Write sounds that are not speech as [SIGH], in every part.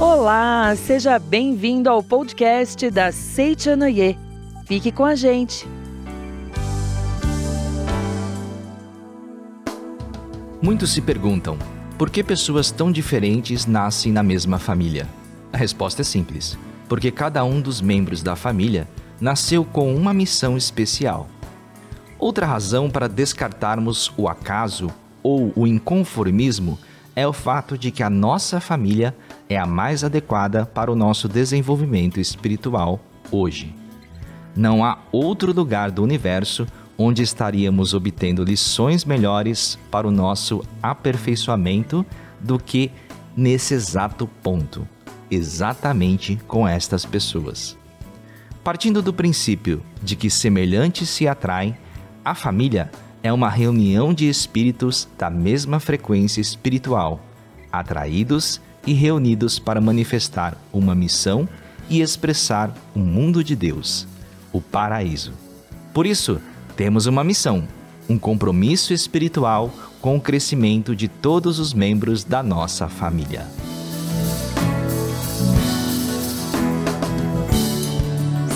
Olá, seja bem-vindo ao podcast da Seichanoye. Fique com a gente. Muitos se perguntam por que pessoas tão diferentes nascem na mesma família. A resposta é simples: porque cada um dos membros da família nasceu com uma missão especial. Outra razão para descartarmos o acaso ou o inconformismo é o fato de que a nossa família é a mais adequada para o nosso desenvolvimento espiritual hoje. Não há outro lugar do universo onde estaríamos obtendo lições melhores para o nosso aperfeiçoamento do que nesse exato ponto, exatamente com estas pessoas. Partindo do princípio de que semelhantes se atraem, a família é uma reunião de espíritos da mesma frequência espiritual, atraídos e reunidos para manifestar uma missão e expressar o mundo de Deus, o paraíso. Por isso, temos uma missão, um compromisso espiritual com o crescimento de todos os membros da nossa família.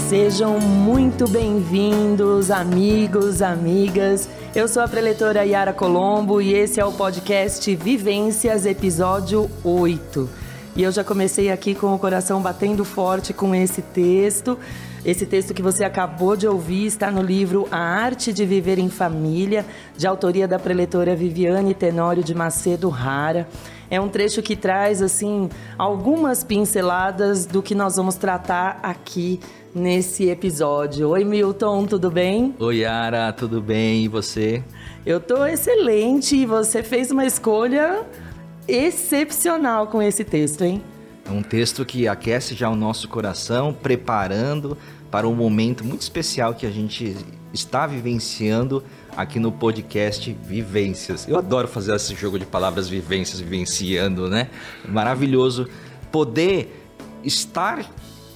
Sejam muito bem-vindos, amigos, amigas. Eu sou a preletora Yara Colombo e esse é o podcast Vivências, episódio 8. E eu já comecei aqui com o coração batendo forte com esse texto. Esse texto que você acabou de ouvir está no livro A Arte de Viver em Família, de autoria da preletora Viviane Tenório de Macedo Rara. É um trecho que traz assim algumas pinceladas do que nós vamos tratar aqui nesse episódio. Oi, Milton, tudo bem? Oi, Yara, tudo bem? E você? Eu tô excelente e você fez uma escolha excepcional com esse texto, hein? É um texto que aquece já o nosso coração, preparando para um momento muito especial que a gente está vivenciando aqui no podcast Vivências. Eu adoro fazer esse jogo de palavras vivências, vivenciando, né? Maravilhoso poder estar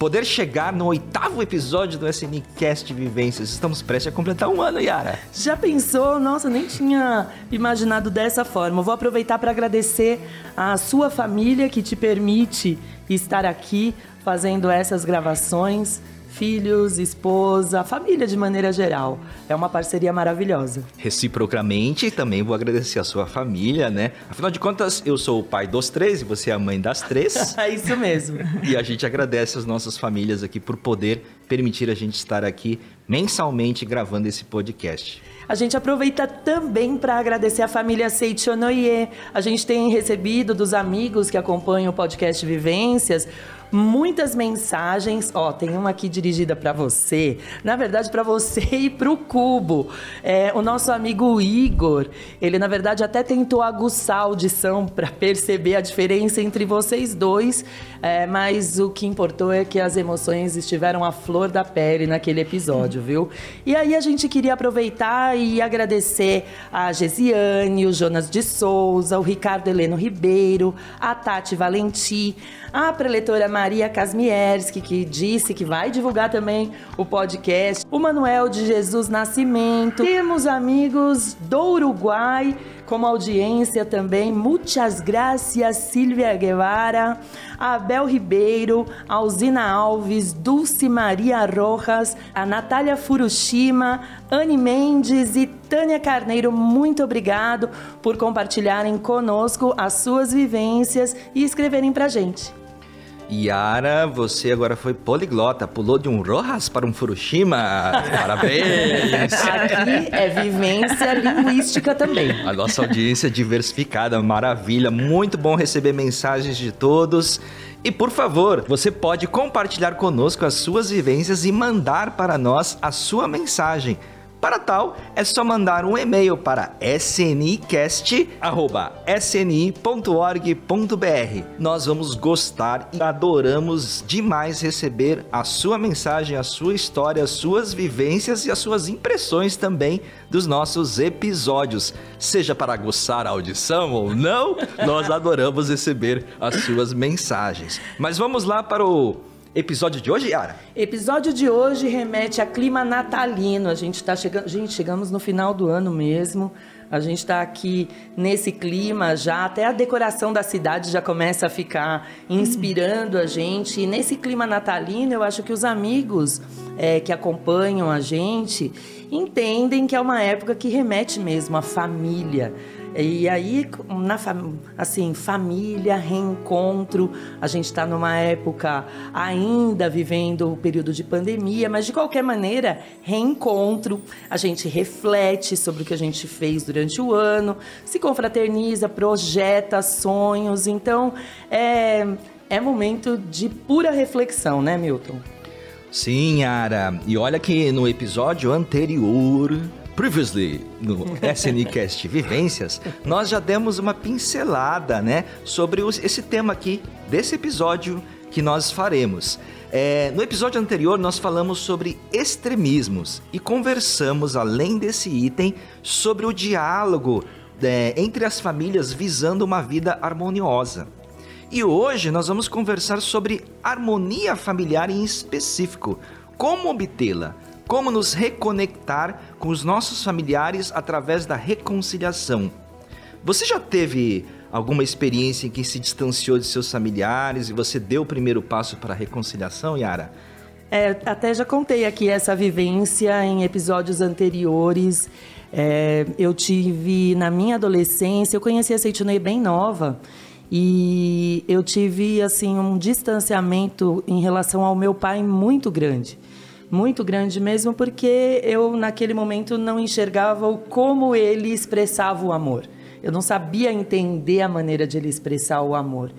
poder chegar no oitavo episódio do SNCast Vivências. Estamos prestes a completar um ano, Yara. Já pensou? Nossa, nem tinha imaginado dessa forma. Vou aproveitar para agradecer a sua família que te permite estar aqui fazendo essas gravações filhos, esposa, família de maneira geral. É uma parceria maravilhosa. Reciprocamente, também vou agradecer a sua família, né? Afinal de contas, eu sou o pai dos três e você é a mãe das três. [LAUGHS] é isso mesmo. [LAUGHS] E a gente agradece as nossas famílias aqui por poder permitir a gente estar aqui mensalmente gravando esse podcast. A gente aproveita também para agradecer a família Seichonoye. A gente tem recebido dos amigos que acompanham o podcast Vivências muitas mensagens. Ó, tem uma aqui dirigida para você. Na verdade, para você [LAUGHS] e para o Cubo. É, o nosso amigo Igor, ele na verdade até tentou aguçar a audição [LAUGHS] para perceber a diferença entre vocês dois, é, mas o que importou é que as emoções estiveram à flor da pele naquele episódio, viu? E aí a gente queria aproveitar e agradecer a Gesiane, o Jonas de Souza, o Ricardo Heleno Ribeiro, a Tati Valenti, a preletora Maria Kasmierski, que disse que vai divulgar também o podcast, o Manuel de Jesus Nascimento. Temos amigos do Uruguai como audiência também. Muitas graças, Silvia Guevara, Abel Ribeiro, Alzina Alves, Dulce Maria Rojas, a Natália Furushima, Anne Mendes e Tânia Carneiro. Muito obrigado por compartilharem conosco as suas vivências e escreverem pra gente. Yara, você agora foi poliglota, pulou de um Rojas para um Furushima. Parabéns! [LAUGHS] Aqui é vivência linguística também. A nossa audiência é diversificada, maravilha. Muito bom receber mensagens de todos. E por favor, você pode compartilhar conosco as suas vivências e mandar para nós a sua mensagem. Para tal, é só mandar um e-mail para snicast.sni.org.br. Nós vamos gostar e adoramos demais receber a sua mensagem, a sua história, as suas vivências e as suas impressões também dos nossos episódios. Seja para aguçar a audição ou não, nós adoramos receber as suas mensagens. Mas vamos lá para o Episódio de hoje, Yara? Episódio de hoje remete a clima natalino. A gente está chegando. Gente, chegamos no final do ano mesmo. A gente está aqui nesse clima já, até a decoração da cidade já começa a ficar inspirando a gente. E nesse clima natalino, eu acho que os amigos é, que acompanham a gente entendem que é uma época que remete mesmo à família. E aí, na assim, família, reencontro, a gente está numa época ainda vivendo o período de pandemia, mas de qualquer maneira, reencontro, a gente reflete sobre o que a gente fez durante o ano, se confraterniza, projeta sonhos, então é, é momento de pura reflexão, né, Milton? Sim, Ara. E olha que no episódio anterior Previously, no SNCast Vivências, nós já demos uma pincelada, né, sobre os, esse tema aqui desse episódio que nós faremos. É, no episódio anterior, nós falamos sobre extremismos e conversamos, além desse item, sobre o diálogo é, entre as famílias visando uma vida harmoniosa. E hoje nós vamos conversar sobre harmonia familiar em específico, como obtê-la como nos reconectar com os nossos familiares através da reconciliação. Você já teve alguma experiência em que se distanciou de seus familiares e você deu o primeiro passo para a reconciliação, Yara? É, até já contei aqui essa vivência em episódios anteriores. É, eu tive na minha adolescência, eu conheci a Seitunei bem nova e eu tive assim um distanciamento em relação ao meu pai muito grande muito grande mesmo, porque eu naquele momento não enxergava como ele expressava o amor. Eu não sabia entender a maneira de ele expressar o amor.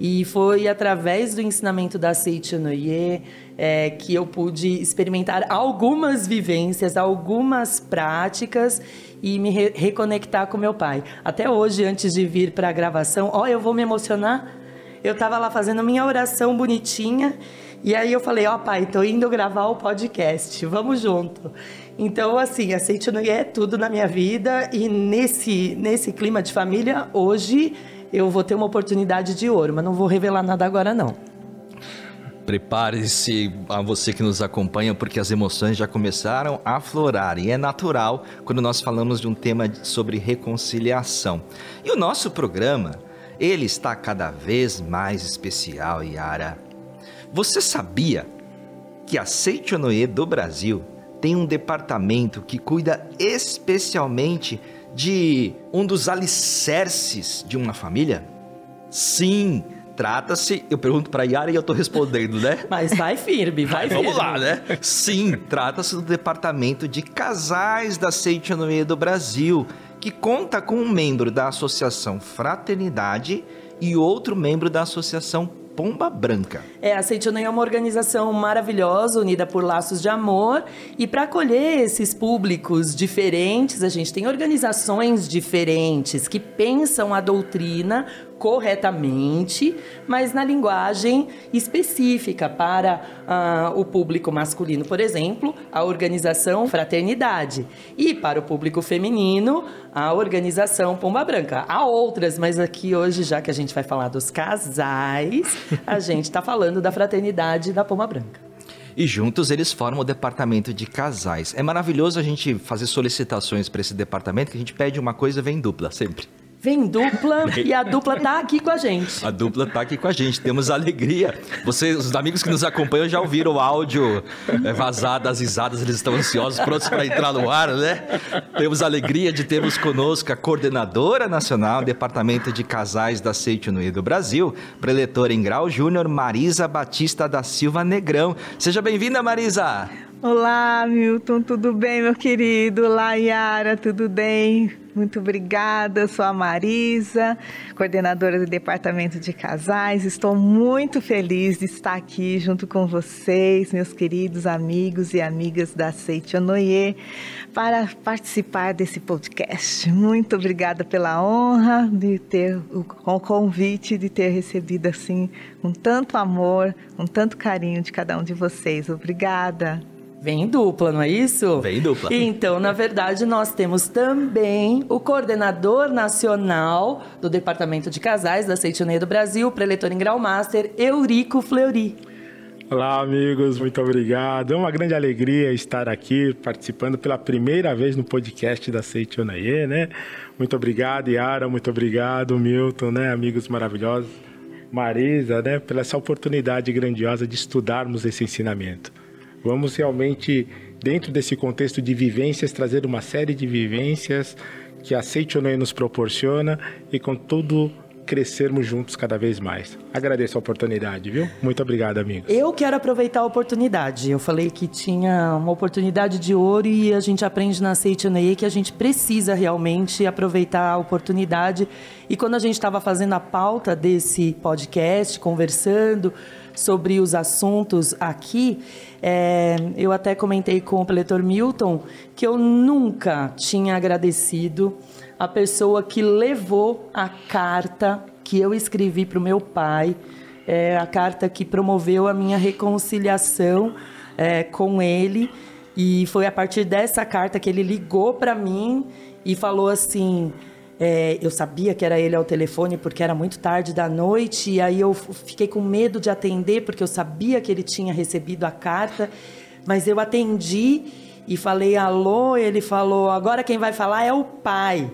E foi através do ensinamento da Seiichi Noye é, que eu pude experimentar algumas vivências, algumas práticas e me re reconectar com meu pai. Até hoje, antes de vir para a gravação, ó, eu vou me emocionar. Eu estava lá fazendo minha oração bonitinha e aí eu falei, ó oh, pai, tô indo gravar o podcast, vamos junto. Então, assim, aceite não é tudo na minha vida e nesse, nesse clima de família, hoje eu vou ter uma oportunidade de ouro, mas não vou revelar nada agora não. Prepare-se a você que nos acompanha, porque as emoções já começaram a aflorar e é natural quando nós falamos de um tema sobre reconciliação. E o nosso programa, ele está cada vez mais especial, Yara. Você sabia que a Seichonoye do Brasil tem um departamento que cuida especialmente de um dos alicerces de uma família? Sim, trata-se. Eu pergunto para Yara e eu tô respondendo, né? [LAUGHS] Mas vai firme, vai firme. Vamos lá, né? Sim, trata-se do departamento de casais da Seichonoye do Brasil, que conta com um membro da Associação Fraternidade e outro membro da Associação Pomba Branca. É, a Seitonei é uma organização maravilhosa, unida por laços de amor. E para acolher esses públicos diferentes, a gente tem organizações diferentes que pensam a doutrina corretamente, mas na linguagem específica para uh, o público masculino, por exemplo, a organização Fraternidade, e para o público feminino, a organização Pomba Branca. Há outras, mas aqui hoje, já que a gente vai falar dos casais, a [LAUGHS] gente está falando da Fraternidade da Pomba Branca e juntos eles formam o departamento de casais. É maravilhoso a gente fazer solicitações para esse departamento que a gente pede uma coisa vem dupla sempre. Vem dupla e a dupla tá aqui com a gente. A dupla tá aqui com a gente, temos alegria. Vocês, os amigos que nos acompanham já ouviram o áudio é, vazado, as risadas, eles estão ansiosos, prontos para entrar no ar, né? Temos alegria de termos conosco a coordenadora nacional, Departamento de Casais da Seite no do Brasil, preletora em grau júnior, Marisa Batista da Silva Negrão. Seja bem-vinda, Marisa! Olá, Milton, tudo bem, meu querido? Olá, Yara, tudo bem? Muito obrigada, sou a Marisa, coordenadora do Departamento de Casais. Estou muito feliz de estar aqui junto com vocês, meus queridos amigos e amigas da Seite Onoye, para participar desse podcast. Muito obrigada pela honra de ter o convite de ter recebido assim com tanto amor, com tanto carinho de cada um de vocês. Obrigada. Vem em dupla, não é isso? Vem em dupla. Então, na verdade, nós temos também o coordenador nacional do Departamento de Casais da Seitonê do Brasil, preletor em grau master, Eurico Fleury. Olá, amigos, muito obrigado. É uma grande alegria estar aqui participando pela primeira vez no podcast da Seichonaye, né? Muito obrigado, Yara, muito obrigado, Milton, né? Amigos maravilhosos. Marisa, né? Pela essa oportunidade grandiosa de estudarmos esse ensinamento. Vamos realmente, dentro desse contexto de vivências, trazer uma série de vivências que a Seichonaye nos proporciona e com tudo crescermos juntos cada vez mais. Agradeço a oportunidade, viu? Muito obrigado, amigos. Eu quero aproveitar a oportunidade. Eu falei que tinha uma oportunidade de ouro e a gente aprende na Seitonei que a gente precisa realmente aproveitar a oportunidade. E quando a gente estava fazendo a pauta desse podcast, conversando sobre os assuntos aqui, é, eu até comentei com o preletor Milton que eu nunca tinha agradecido a pessoa que levou a carta que eu escrevi para o meu pai, é, a carta que promoveu a minha reconciliação é, com ele. E foi a partir dessa carta que ele ligou para mim e falou assim: é, eu sabia que era ele ao telefone porque era muito tarde da noite, e aí eu fiquei com medo de atender porque eu sabia que ele tinha recebido a carta, mas eu atendi e falei alô. Ele falou: agora quem vai falar é o pai.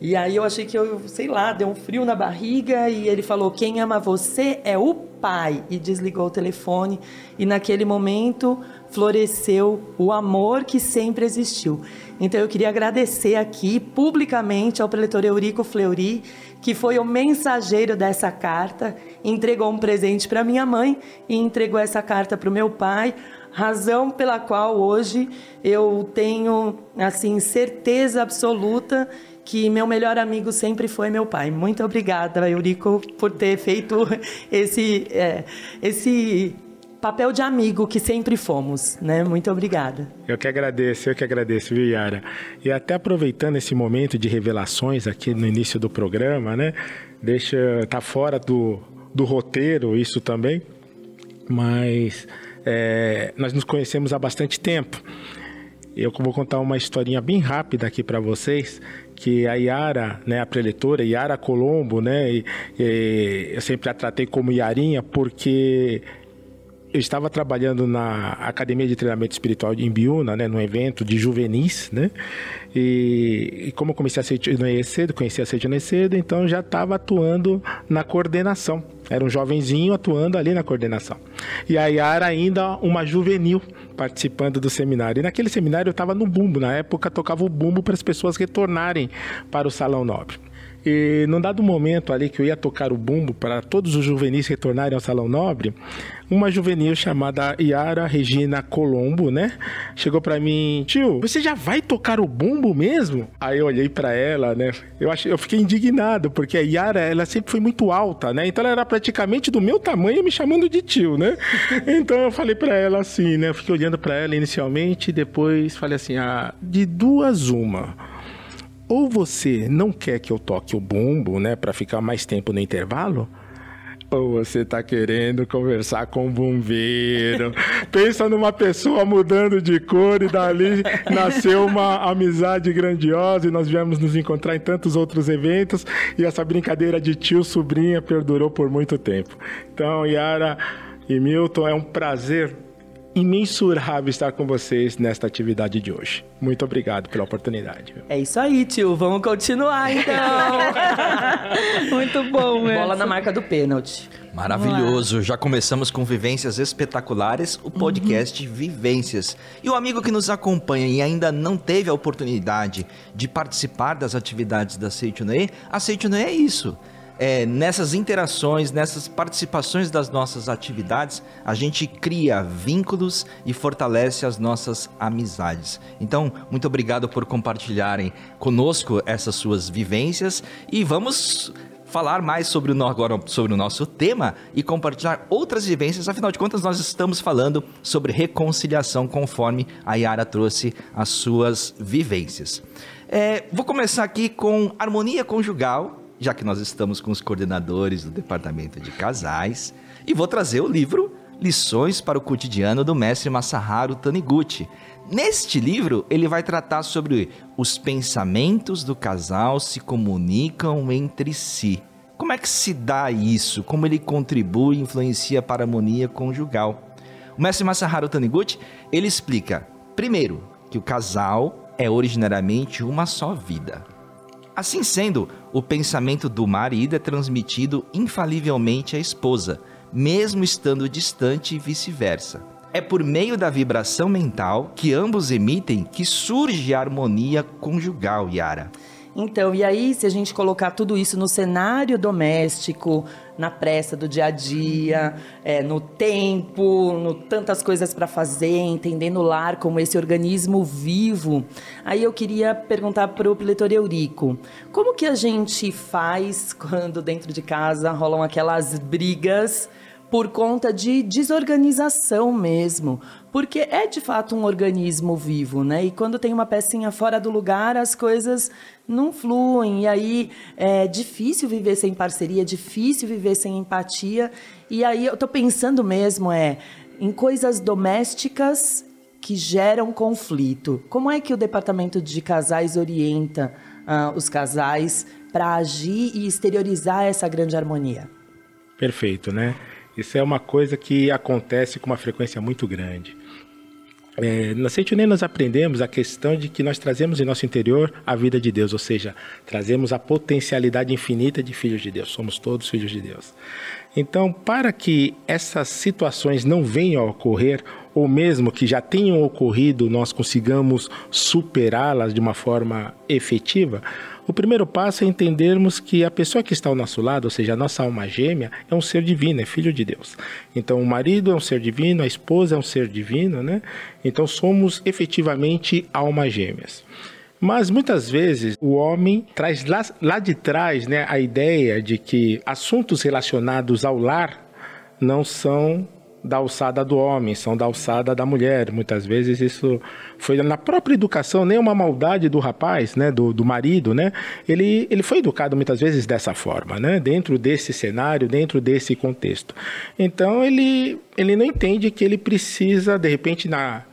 E aí eu achei que eu, sei lá, deu um frio na barriga e ele falou: "Quem ama você é o pai" e desligou o telefone. E naquele momento floresceu o amor que sempre existiu. Então eu queria agradecer aqui publicamente ao preletor Eurico Fleury, que foi o mensageiro dessa carta, entregou um presente para minha mãe e entregou essa carta para o meu pai razão pela qual hoje eu tenho assim certeza absoluta que meu melhor amigo sempre foi meu pai. Muito obrigada, Eurico, por ter feito esse, é, esse papel de amigo que sempre fomos, né? Muito obrigada. Eu que agradeço, eu que agradeço, viu, Yara? E até aproveitando esse momento de revelações aqui no início do programa, né? Deixa, tá fora do, do roteiro isso também, mas é, nós nos conhecemos há bastante tempo. Eu vou contar uma historinha bem rápida aqui para vocês, que a Yara, né, a preletora, Yara Colombo, né, e, e eu sempre a tratei como Yarinha porque eu estava trabalhando na Academia de Treinamento Espiritual em Biúna, né, num evento de juvenis, né, e, e como eu comecei a ser cedo, conheci a ser cedo, então já estava atuando na coordenação. Era um jovenzinho atuando ali na coordenação. E a Yara ainda uma juvenil participando do seminário. E naquele seminário eu estava no bumbo, na época tocava o bumbo para as pessoas retornarem para o salão nobre. E num dado momento ali que eu ia tocar o bumbo para todos os juvenis retornarem ao Salão Nobre, uma juvenil chamada Yara Regina Colombo, né? Chegou para mim, tio, você já vai tocar o bumbo mesmo? Aí eu olhei para ela, né? Eu, achei, eu fiquei indignado, porque a Yara, ela sempre foi muito alta, né? Então ela era praticamente do meu tamanho me chamando de tio, né? [LAUGHS] Então eu falei para ela assim, né? Eu fiquei olhando para ela inicialmente, depois falei assim, ah, de duas uma ou você não quer que eu toque o bumbo, né, para ficar mais tempo no intervalo, ou você tá querendo conversar com um bombeiro. Pensa numa pessoa mudando de cor e dali nasceu uma amizade grandiosa e nós viemos nos encontrar em tantos outros eventos e essa brincadeira de tio sobrinha perdurou por muito tempo. Então, Yara e Milton, é um prazer imensurável estar com vocês nesta atividade de hoje. Muito obrigado pela oportunidade. É isso aí, tio. Vamos continuar então. [LAUGHS] Muito bom. Bola na marca do pênalti. Maravilhoso. Já começamos com Vivências Espetaculares, o podcast uhum. Vivências. E o amigo que nos acompanha e ainda não teve a oportunidade de participar das atividades da Seitonei, a é isso é, nessas interações, nessas participações das nossas atividades, a gente cria vínculos e fortalece as nossas amizades. Então, muito obrigado por compartilharem conosco essas suas vivências e vamos falar mais sobre o, agora sobre o nosso tema e compartilhar outras vivências. Afinal de contas, nós estamos falando sobre reconciliação, conforme a Yara trouxe as suas vivências. É, vou começar aqui com harmonia conjugal já que nós estamos com os coordenadores do departamento de casais, e vou trazer o livro Lições para o Cotidiano do mestre Masaharu Taniguchi. Neste livro, ele vai tratar sobre os pensamentos do casal se comunicam entre si. Como é que se dá isso? Como ele contribui e influencia para a harmonia conjugal? O mestre Masaharu Taniguchi, ele explica, primeiro, que o casal é originariamente uma só vida. Assim sendo, o pensamento do marido é transmitido infalivelmente à esposa, mesmo estando distante e vice-versa. É por meio da vibração mental que ambos emitem que surge a harmonia conjugal, Yara. Então, e aí, se a gente colocar tudo isso no cenário doméstico, na pressa do dia a dia, é, no tempo, no tantas coisas para fazer, entendendo o lar como esse organismo vivo, aí eu queria perguntar para o Pletor Eurico, como que a gente faz quando dentro de casa rolam aquelas brigas por conta de desorganização mesmo, porque é de fato um organismo vivo, né? E quando tem uma pecinha fora do lugar, as coisas não fluem, e aí é difícil viver sem parceria, é difícil viver sem empatia. E aí eu tô pensando mesmo é em coisas domésticas que geram conflito. Como é que o departamento de casais orienta uh, os casais para agir e exteriorizar essa grande harmonia? Perfeito, né? Isso é uma coisa que acontece com uma frequência muito grande. É, na Sentinel nós aprendemos a questão de que nós trazemos em nosso interior a vida de Deus, ou seja, trazemos a potencialidade infinita de filhos de Deus, somos todos filhos de Deus. Então, para que essas situações não venham a ocorrer, ou mesmo que já tenham ocorrido, nós consigamos superá-las de uma forma efetiva, o primeiro passo é entendermos que a pessoa que está ao nosso lado, ou seja, a nossa alma gêmea, é um ser divino, é filho de Deus. Então, o marido é um ser divino, a esposa é um ser divino, né? Então, somos efetivamente almas gêmeas. Mas muitas vezes o homem traz lá, lá de trás né, a ideia de que assuntos relacionados ao lar não são da alçada do homem, são da alçada da mulher. Muitas vezes isso foi na própria educação, nem uma maldade do rapaz, né, do, do marido, né? Ele, ele foi educado muitas vezes dessa forma, né? Dentro desse cenário, dentro desse contexto. Então ele, ele não entende que ele precisa, de repente, na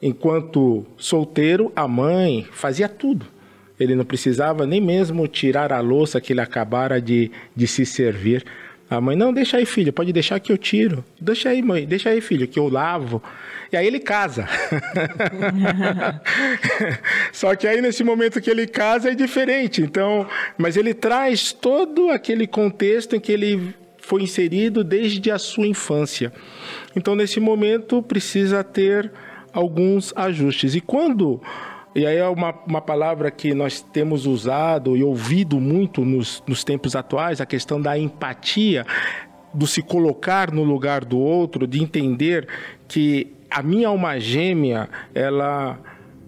enquanto solteiro, a mãe fazia tudo. Ele não precisava nem mesmo tirar a louça que ele acabara de, de se servir a mãe, não, deixa aí, filho, pode deixar que eu tiro. Deixa aí, mãe, deixa aí, filho, que eu lavo. E aí ele casa. [LAUGHS] Só que aí nesse momento que ele casa é diferente. Então, mas ele traz todo aquele contexto em que ele foi inserido desde a sua infância. Então, nesse momento precisa ter alguns ajustes. E quando e aí é uma, uma palavra que nós temos usado e ouvido muito nos, nos tempos atuais, a questão da empatia, do se colocar no lugar do outro, de entender que a minha alma gêmea, ela,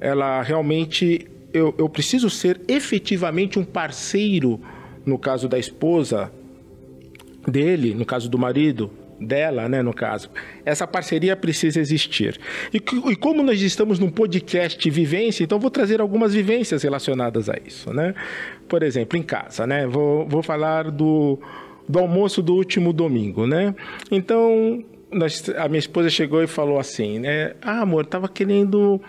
ela realmente, eu, eu preciso ser efetivamente um parceiro, no caso da esposa dele, no caso do marido, dela, né, no caso. Essa parceria precisa existir. E, e, como nós estamos num podcast vivência, então vou trazer algumas vivências relacionadas a isso, né? Por exemplo, em casa, né? Vou, vou falar do, do almoço do último domingo, né? Então, nós, a minha esposa chegou e falou assim, né? Ah, amor, tava querendo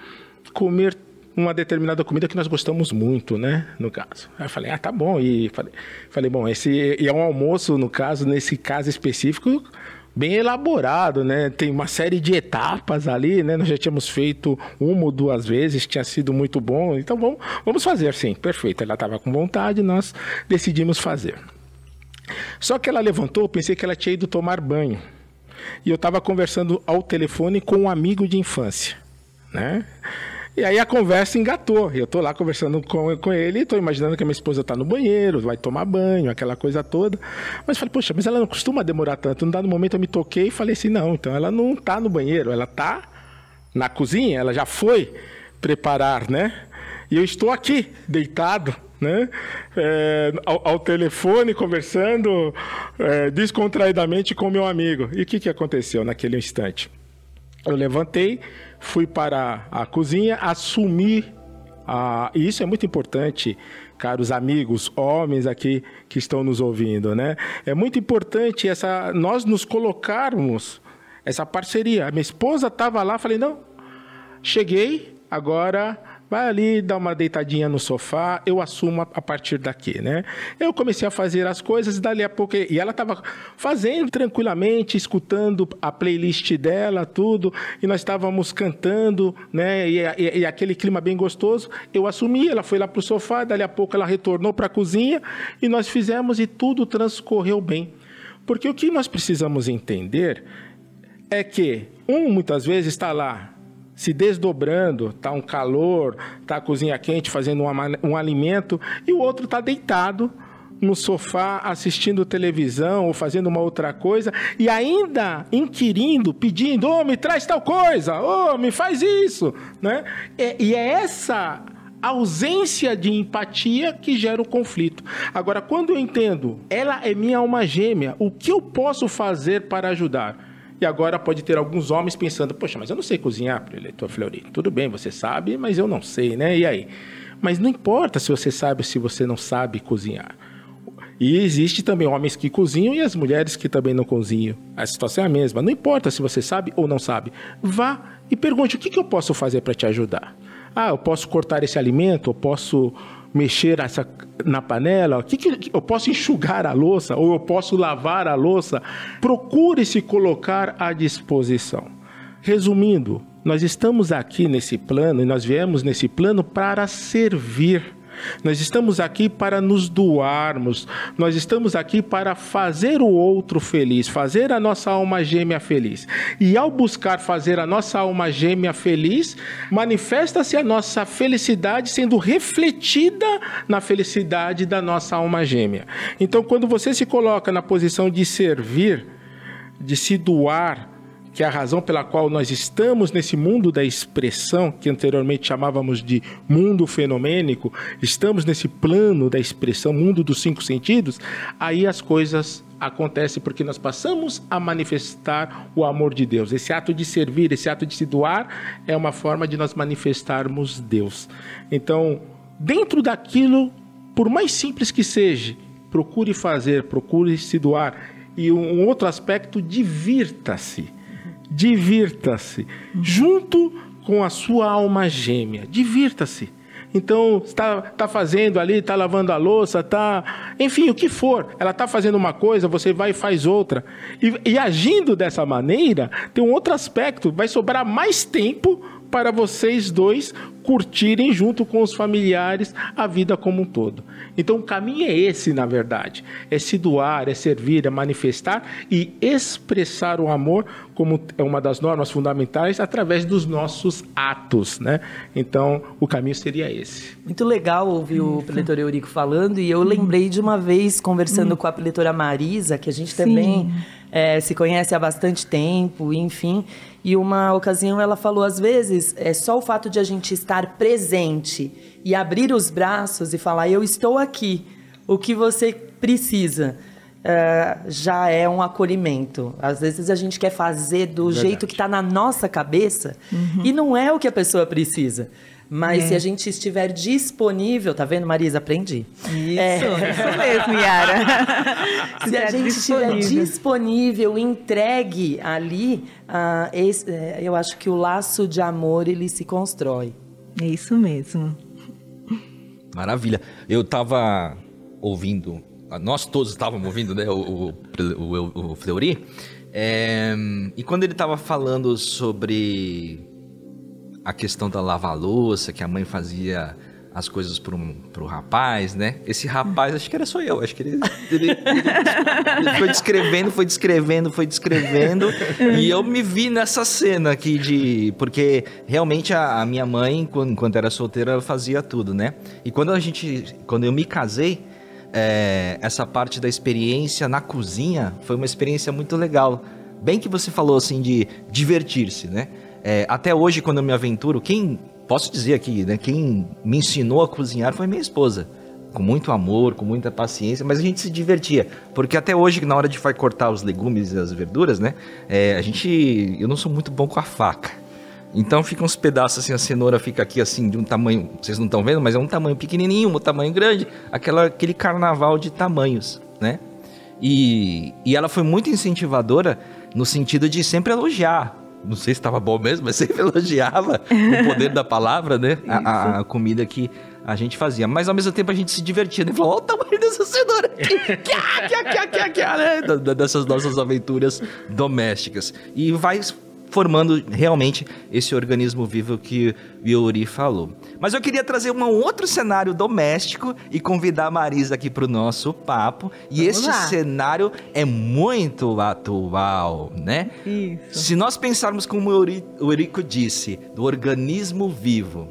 comer uma determinada comida que nós gostamos muito, né? No caso. Eu falei, ah, tá bom. E falei, falei bom, esse e é um almoço, no caso, nesse caso específico, bem elaborado, né? Tem uma série de etapas ali, né? Nós já tínhamos feito uma ou duas vezes, tinha sido muito bom. Então vamos, vamos fazer, sim. Perfeito. Ela estava com vontade, nós decidimos fazer. Só que ela levantou, pensei que ela tinha ido tomar banho. E eu estava conversando ao telefone com um amigo de infância, né? E aí a conversa engatou. Eu tô lá conversando com, com ele e tô imaginando que a minha esposa tá no banheiro, vai tomar banho, aquela coisa toda. Mas falei, poxa, mas ela não costuma demorar tanto. Num dado momento eu me toquei e falei assim, não, então ela não tá no banheiro, ela tá na cozinha, ela já foi preparar, né? E eu estou aqui, deitado, né? É, ao, ao, telefone, conversando é, descontraidamente com meu amigo. E o que, que aconteceu naquele instante? Eu levantei, fui para a cozinha, assumi. A, e isso é muito importante, caros amigos, homens aqui que estão nos ouvindo, né? É muito importante essa nós nos colocarmos essa parceria. A minha esposa estava lá, falei não, cheguei, agora vai ali, dá uma deitadinha no sofá, eu assumo a partir daqui, né? Eu comecei a fazer as coisas e dali a pouco. E ela estava fazendo tranquilamente, escutando a playlist dela, tudo, e nós estávamos cantando, né? E, e, e, aquele clima bem gostoso. Eu assumi, ela foi lá para o sofá, dali a pouco ela retornou para a cozinha e nós fizemos e tudo transcorreu bem. Porque o que nós precisamos entender é que um muitas vezes está lá se desdobrando, tá um calor, tá a cozinha quente fazendo um, um alimento, e o outro está deitado no sofá assistindo televisão ou fazendo uma outra coisa e ainda inquirindo, pedindo, ô, oh, me traz tal coisa, ô, oh, me faz isso, né? E, e é essa ausência de empatia que gera o conflito. Agora, quando eu entendo, ela é minha alma gêmea, o que eu posso fazer para ajudar? E agora pode ter alguns homens pensando, poxa, mas eu não sei cozinhar, eleitor Fleury. Tudo bem, você sabe, mas eu não sei, né? E aí? Mas não importa se você sabe ou se você não sabe cozinhar. E existe também homens que cozinham e as mulheres que também não cozinham. A situação é a mesma. Não importa se você sabe ou não sabe. Vá e pergunte o que, que eu posso fazer para te ajudar. Ah, eu posso cortar esse alimento, eu posso mexer essa, na panela? O que, que eu posso enxugar a louça ou eu posso lavar a louça? Procure se colocar à disposição. Resumindo, nós estamos aqui nesse plano e nós viemos nesse plano para servir nós estamos aqui para nos doarmos, nós estamos aqui para fazer o outro feliz, fazer a nossa alma gêmea feliz. E ao buscar fazer a nossa alma gêmea feliz, manifesta-se a nossa felicidade sendo refletida na felicidade da nossa alma gêmea. Então, quando você se coloca na posição de servir, de se doar, que é a razão pela qual nós estamos nesse mundo da expressão, que anteriormente chamávamos de mundo fenomênico, estamos nesse plano da expressão, mundo dos cinco sentidos, aí as coisas acontecem porque nós passamos a manifestar o amor de Deus. Esse ato de servir, esse ato de se doar, é uma forma de nós manifestarmos Deus. Então, dentro daquilo, por mais simples que seja, procure fazer, procure se doar. E um outro aspecto, divirta-se divirta-se, junto com a sua alma gêmea. Divirta-se. Então, está tá fazendo ali, está lavando a louça, está. Enfim, o que for. Ela está fazendo uma coisa, você vai e faz outra. E, e agindo dessa maneira, tem um outro aspecto: vai sobrar mais tempo para vocês dois curtirem junto com os familiares a vida como um todo. Então o caminho é esse, na verdade: é se doar, é servir, é manifestar e expressar o amor, como é uma das normas fundamentais, através dos nossos atos, né? Então o caminho seria esse. Muito legal ouvir o preletor Eurico falando e eu lembrei de uma vez conversando hum. com a preletora Marisa, que a gente também é, se conhece há bastante tempo, enfim. E uma ocasião ela falou: às vezes, é só o fato de a gente estar presente e abrir os braços e falar: eu estou aqui, o que você precisa. É, já é um acolhimento. Às vezes a gente quer fazer do Verdade. jeito que está na nossa cabeça uhum. e não é o que a pessoa precisa. Mas é. se a gente estiver disponível, tá vendo, Marisa? Aprendi. Isso, é. isso mesmo, Yara. [LAUGHS] se a gente disponível. estiver disponível, entregue ali, uh, esse, uh, eu acho que o laço de amor ele se constrói. É isso mesmo. Maravilha. Eu estava ouvindo, nós todos estávamos ouvindo, né, o, o, o, o Fleury, é, e quando ele estava falando sobre a questão da lava-louça, que a mãe fazia as coisas um, pro rapaz, né? Esse rapaz, acho que era só eu, acho que ele, ele, ele, ele foi descrevendo, foi descrevendo, foi descrevendo, e eu me vi nessa cena aqui de... Porque realmente a, a minha mãe, quando, quando era solteira, ela fazia tudo, né? E quando a gente... Quando eu me casei, é, essa parte da experiência na cozinha foi uma experiência muito legal. Bem que você falou, assim, de divertir-se, né? É, até hoje, quando eu me aventuro, quem posso dizer aqui, né? Quem me ensinou a cozinhar foi minha esposa. Com muito amor, com muita paciência, mas a gente se divertia. Porque até hoje, na hora de cortar os legumes e as verduras, né? É, a gente. Eu não sou muito bom com a faca. Então fica uns pedaços assim, a cenoura fica aqui assim, de um tamanho. Vocês não estão vendo, mas é um tamanho pequenininho, um tamanho grande. Aquela, aquele carnaval de tamanhos, né? E, e ela foi muito incentivadora no sentido de sempre elogiar não sei se estava bom mesmo, mas [LAUGHS] sempre elogiava o poder da palavra, né? A, a, comida que a gente fazia. Mas ao mesmo tempo a gente se divertia, né? Falou, olha o tamanho dessa cenoura aqui, [LAUGHS] kia, kia, kia, né? Dessas nossas aventuras domésticas. E vai formando realmente esse organismo vivo que o Yuri falou. Mas eu queria trazer um outro cenário doméstico e convidar a Marisa aqui para o nosso papo. E Vamos esse lá. cenário é muito atual, né? Isso. Se nós pensarmos como o Eurico disse, do organismo vivo,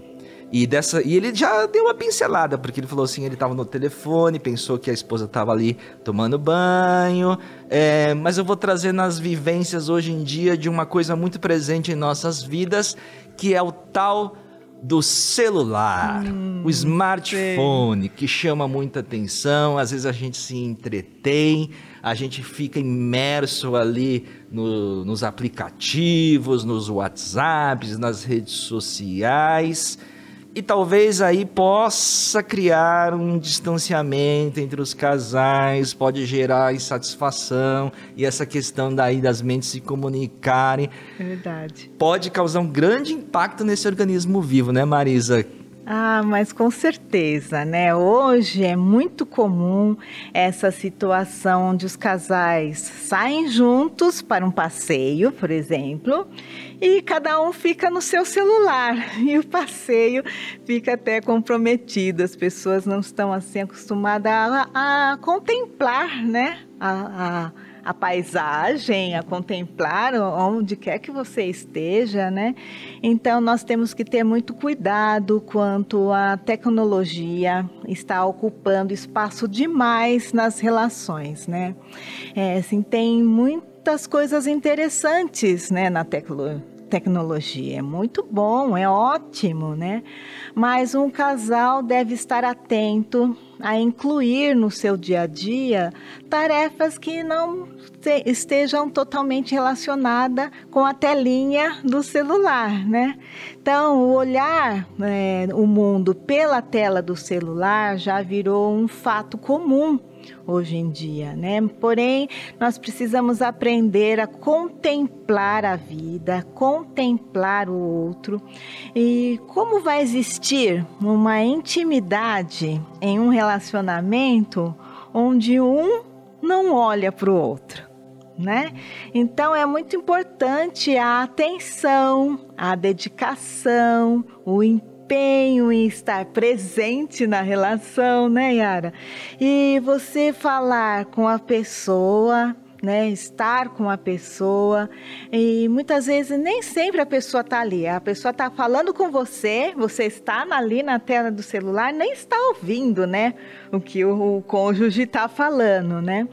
e, dessa, e ele já deu uma pincelada, porque ele falou assim: ele estava no telefone, pensou que a esposa estava ali tomando banho. É, mas eu vou trazer nas vivências hoje em dia de uma coisa muito presente em nossas vidas, que é o tal do celular, hum, o smartphone, que chama muita atenção. Às vezes a gente se entretém, a gente fica imerso ali no, nos aplicativos, nos WhatsApps, nas redes sociais e talvez aí possa criar um distanciamento entre os casais, pode gerar insatisfação e essa questão daí das mentes se comunicarem. É verdade. Pode causar um grande impacto nesse organismo vivo, né, Marisa? Ah, mas com certeza, né? Hoje é muito comum essa situação onde os casais saem juntos para um passeio, por exemplo, e cada um fica no seu celular [LAUGHS] e o passeio fica até comprometido. As pessoas não estão assim acostumadas a, a contemplar, né? a, a a paisagem, a contemplar onde quer que você esteja, né? Então nós temos que ter muito cuidado quanto a tecnologia está ocupando espaço demais nas relações, né? É, assim, tem muitas coisas interessantes, né, na tecnologia tecnologia. É muito bom, é ótimo, né? Mas um casal deve estar atento a incluir no seu dia a dia tarefas que não estejam totalmente relacionadas com a telinha do celular, né? Então, o olhar é, o mundo pela tela do celular já virou um fato comum hoje em dia, né? Porém, nós precisamos aprender a contemplar a vida, contemplar o outro. E como vai existir uma intimidade em um relacionamento onde um não olha para o outro? Né? Então é muito importante a atenção, a dedicação, o empenho empenho em estar presente na relação, né, Yara? E você falar com a pessoa né? Estar com a pessoa. E muitas vezes nem sempre a pessoa está ali. A pessoa está falando com você, você está ali na tela do celular, nem está ouvindo, né? O que o, o cônjuge está falando, né?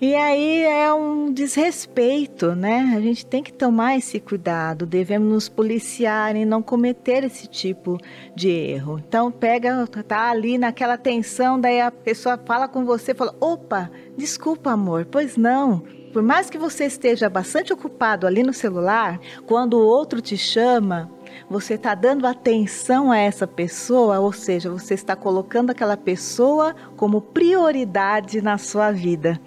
E aí é um desrespeito, né? A gente tem que tomar esse cuidado, devemos nos policiar e não cometer esse tipo de erro. Então pega, tá ali naquela tensão, daí a pessoa fala com você, fala: "Opa, Desculpa, amor, pois não. Por mais que você esteja bastante ocupado ali no celular, quando o outro te chama, você está dando atenção a essa pessoa, ou seja, você está colocando aquela pessoa como prioridade na sua vida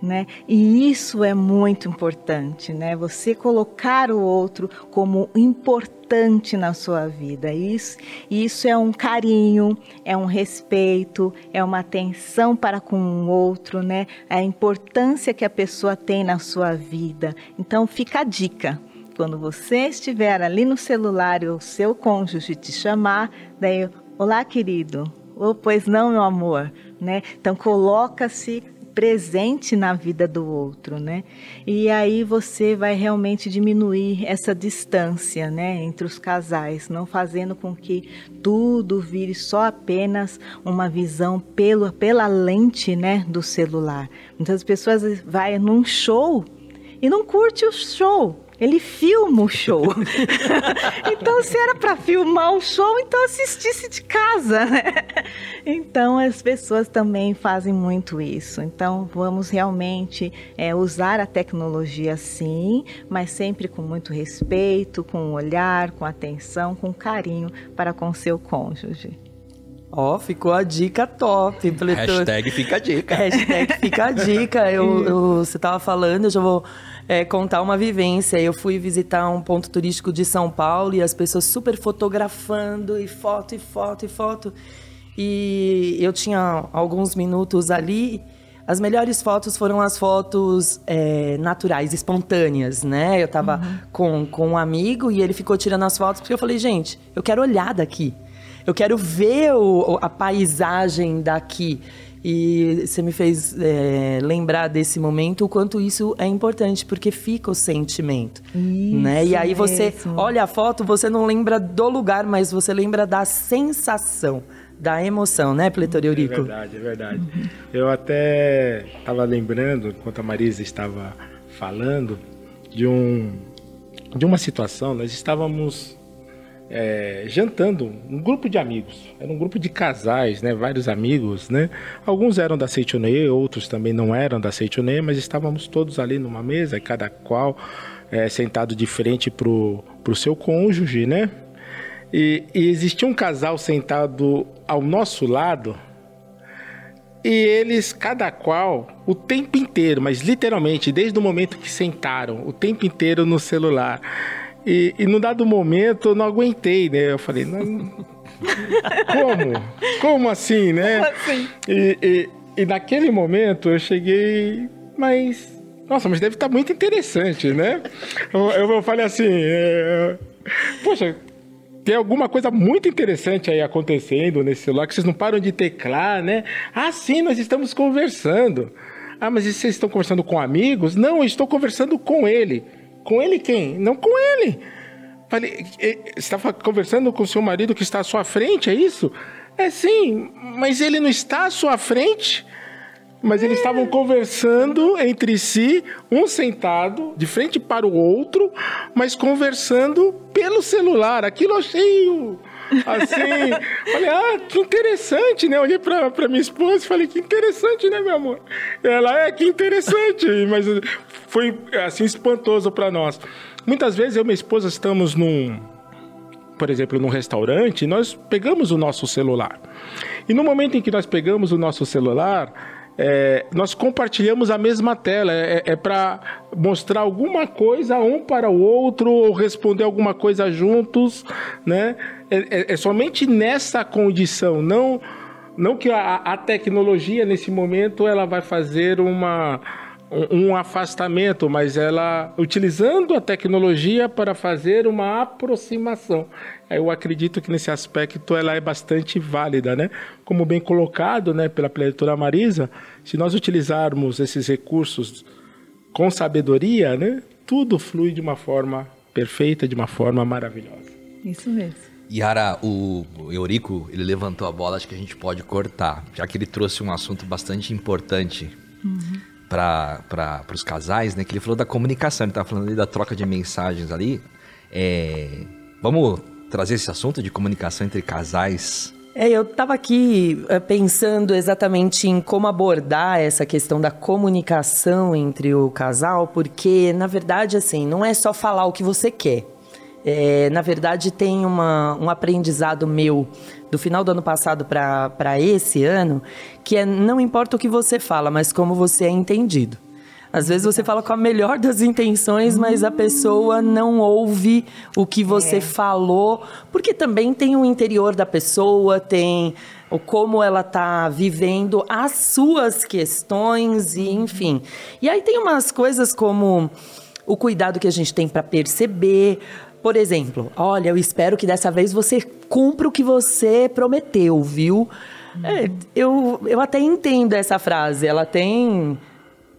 né? E isso é muito importante, né? Você colocar o outro como importante na sua vida. Isso, isso é um carinho, é um respeito, é uma atenção para com o outro, né? A importância que a pessoa tem na sua vida. Então fica a dica. Quando você estiver ali no celular e o seu cônjuge te chamar, daí, olá, querido. Ou pois não, meu amor, né? Então coloca-se presente na vida do outro, né? E aí você vai realmente diminuir essa distância, né, entre os casais, não fazendo com que tudo vire só apenas uma visão pelo, pela lente, né, do celular. Muitas pessoas vai num show e não curte o show, ele filma o show. [LAUGHS] então, se era para filmar o show, então assistisse de casa, né? Então, as pessoas também fazem muito isso. Então, vamos realmente é, usar a tecnologia sim, mas sempre com muito respeito, com olhar, com atenção, com carinho para com seu cônjuge. Ó, oh, ficou a dica top. Hashtag fica a dica. Hashtag fica a dica. Eu, [LAUGHS] eu, você tava falando, eu já vou é, contar uma vivência. Eu fui visitar um ponto turístico de São Paulo e as pessoas super fotografando e foto e foto e foto. E eu tinha alguns minutos ali. As melhores fotos foram as fotos é, naturais, espontâneas, né? Eu tava uhum. com, com um amigo e ele ficou tirando as fotos porque eu falei, gente, eu quero olhar daqui. Eu quero ver o, a paisagem daqui. E você me fez é, lembrar desse momento o quanto isso é importante, porque fica o sentimento. Isso né? E aí você olha a foto, você não lembra do lugar, mas você lembra da sensação, da emoção, né, Pletor Eurico? É verdade, é verdade. Eu até estava lembrando, enquanto a Marisa estava falando, de, um, de uma situação, nós estávamos é, jantando, um grupo de amigos. Era um grupo de casais, né? Vários amigos, né? Alguns eram da Seitonê, outros também não eram da Seitonê, mas estávamos todos ali numa mesa, cada qual é, sentado de frente pro, pro seu cônjuge, né? E, e existia um casal sentado ao nosso lado e eles, cada qual, o tempo inteiro, mas literalmente, desde o momento que sentaram, o tempo inteiro no celular. E, e num dado momento eu não aguentei, né? Eu falei, não. Como? Como assim, né? Como assim? E, e, e naquele momento eu cheguei, mas. Nossa, mas deve estar muito interessante, né? Eu, eu, eu falei assim, é, poxa, tem alguma coisa muito interessante aí acontecendo nesse celular que vocês não param de teclar, né? Ah, sim, nós estamos conversando. Ah, mas vocês estão conversando com amigos? Não, eu estou conversando com ele. Com ele quem? Não com ele. Falei, você está conversando com o seu marido que está à sua frente, é isso? É sim, mas ele não está à sua frente. Mas eles estavam conversando entre si, um sentado, de frente para o outro, mas conversando pelo celular. Aquilo eu achei assim. falei, ah, que interessante, né? Olhei pra, pra minha esposa e falei, que interessante, né, meu amor? Ela é que interessante, mas foi assim espantoso para nós. Muitas vezes eu e minha esposa estamos num, por exemplo, num restaurante, nós pegamos o nosso celular. E no momento em que nós pegamos o nosso celular, é, nós compartilhamos a mesma tela. É, é para mostrar alguma coisa um para o outro ou responder alguma coisa juntos, né? É, é, é somente nessa condição, não, não que a, a, tecnologia nesse momento ela vai fazer uma um, afastamento, mas ela utilizando a tecnologia para fazer uma aproximação. Eu acredito que nesse aspecto ela é bastante válida, né? Como bem colocado, né, pela leitora Marisa, se nós utilizarmos esses recursos com sabedoria, né, tudo flui de uma forma perfeita, de uma forma maravilhosa. Isso mesmo. Yara, o Eurico, ele levantou a bola, acho que a gente pode cortar, já que ele trouxe um assunto bastante importante uhum. para os casais, né? Que ele falou da comunicação, ele estava falando ali da troca de mensagens ali. É, vamos trazer esse assunto de comunicação entre casais? É, eu estava aqui é, pensando exatamente em como abordar essa questão da comunicação entre o casal, porque, na verdade, assim, não é só falar o que você quer. É, na verdade, tem uma, um aprendizado meu do final do ano passado para esse ano, que é não importa o que você fala, mas como você é entendido. Às vezes você fala com a melhor das intenções, mas a pessoa não ouve o que você é. falou, porque também tem o interior da pessoa, tem o como ela está vivendo as suas questões e enfim. E aí tem umas coisas como o cuidado que a gente tem para perceber, por exemplo, olha, eu espero que dessa vez você cumpra o que você prometeu, viu? É, eu, eu até entendo essa frase. Ela tem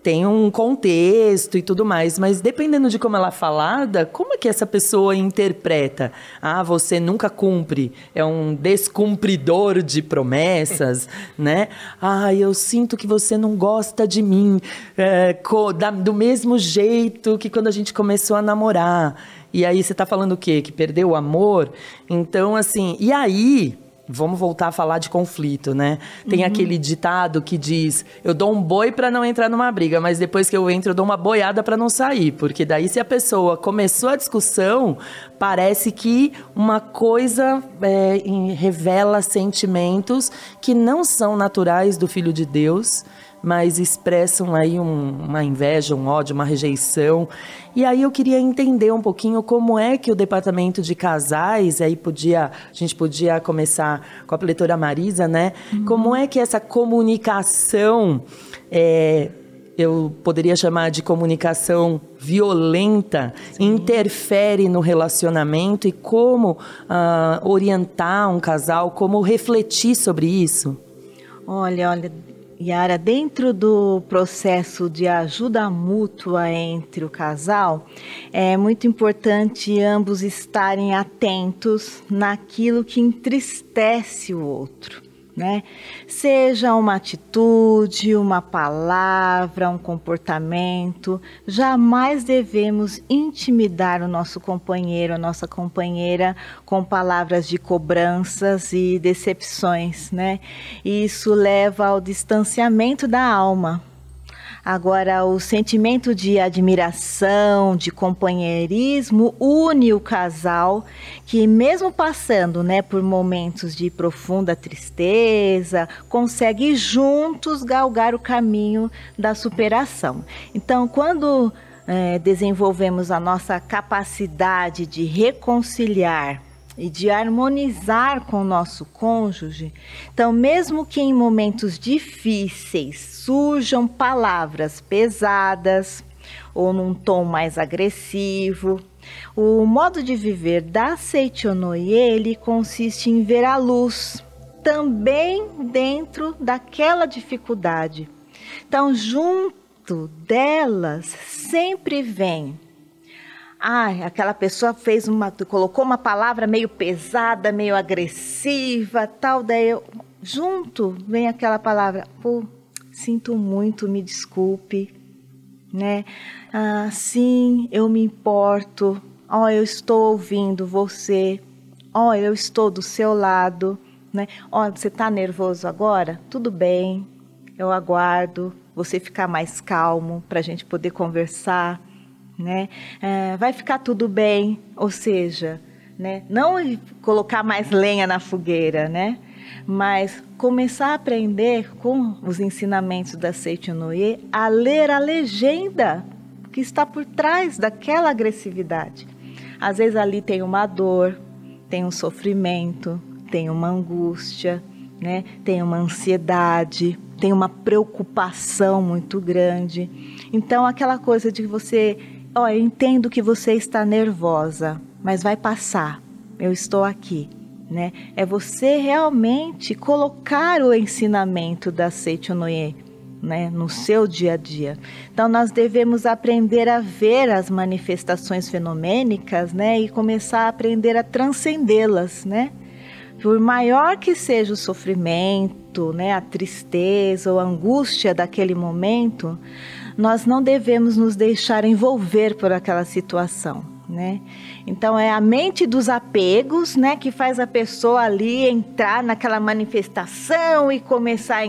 tem um contexto e tudo mais, mas dependendo de como ela é falada, como é que essa pessoa interpreta? Ah, você nunca cumpre, é um descumpridor de promessas, [LAUGHS] né? Ah, eu sinto que você não gosta de mim é, da, do mesmo jeito que quando a gente começou a namorar. E aí você está falando o quê? Que perdeu o amor? Então, assim, e aí Vamos voltar a falar de conflito, né? Tem uhum. aquele ditado que diz: eu dou um boi para não entrar numa briga, mas depois que eu entro, eu dou uma boiada para não sair. Porque daí, se a pessoa começou a discussão, parece que uma coisa é, revela sentimentos que não são naturais do filho de Deus mas expressam aí um, uma inveja, um ódio, uma rejeição. E aí eu queria entender um pouquinho como é que o departamento de casais, aí podia, a gente podia começar com a pletora Marisa, né? Uhum. Como é que essa comunicação é, eu poderia chamar de comunicação violenta, Sim. interfere no relacionamento e como uh, orientar um casal, como refletir sobre isso? Olha, olha, Yara, dentro do processo de ajuda mútua entre o casal, é muito importante ambos estarem atentos naquilo que entristece o outro né? Seja uma atitude, uma palavra, um comportamento, jamais devemos intimidar o nosso companheiro, a nossa companheira com palavras de cobranças e decepções, né? Isso leva ao distanciamento da alma, Agora, o sentimento de admiração, de companheirismo une o casal que, mesmo passando né, por momentos de profunda tristeza, consegue juntos galgar o caminho da superação. Então, quando é, desenvolvemos a nossa capacidade de reconciliar, e de harmonizar com o nosso cônjuge. Então, mesmo que em momentos difíceis surjam palavras pesadas ou num tom mais agressivo, o modo de viver da Seichonoye, ele consiste em ver a luz também dentro daquela dificuldade. Então, junto delas sempre vem ah, aquela pessoa fez uma, colocou uma palavra meio pesada, meio agressiva, tal, daí eu, junto vem aquela palavra, pô, sinto muito, me desculpe, né? Ah, sim, eu me importo. Ó, oh, eu estou ouvindo você. Ó, oh, eu estou do seu lado, né? Ó, oh, você está nervoso agora? Tudo bem, eu aguardo você ficar mais calmo para a gente poder conversar né? É, vai ficar tudo bem, ou seja, né? Não colocar mais lenha na fogueira, né? Mas começar a aprender com os ensinamentos da Seiichi Noye a ler a legenda que está por trás daquela agressividade. Às vezes ali tem uma dor, tem um sofrimento, tem uma angústia, né? Tem uma ansiedade, tem uma preocupação muito grande. Então aquela coisa de você Oh, eu entendo que você está nervosa, mas vai passar. Eu estou aqui. Né? É você realmente colocar o ensinamento da Seichonoye né, no seu dia a dia. Então nós devemos aprender a ver as manifestações fenomênicas, né, e começar a aprender a transcendê-las, né? Por maior que seja o sofrimento, né, a tristeza ou a angústia daquele momento, nós não devemos nos deixar envolver por aquela situação. Né? Então é a mente dos apegos, né, que faz a pessoa ali entrar naquela manifestação e começar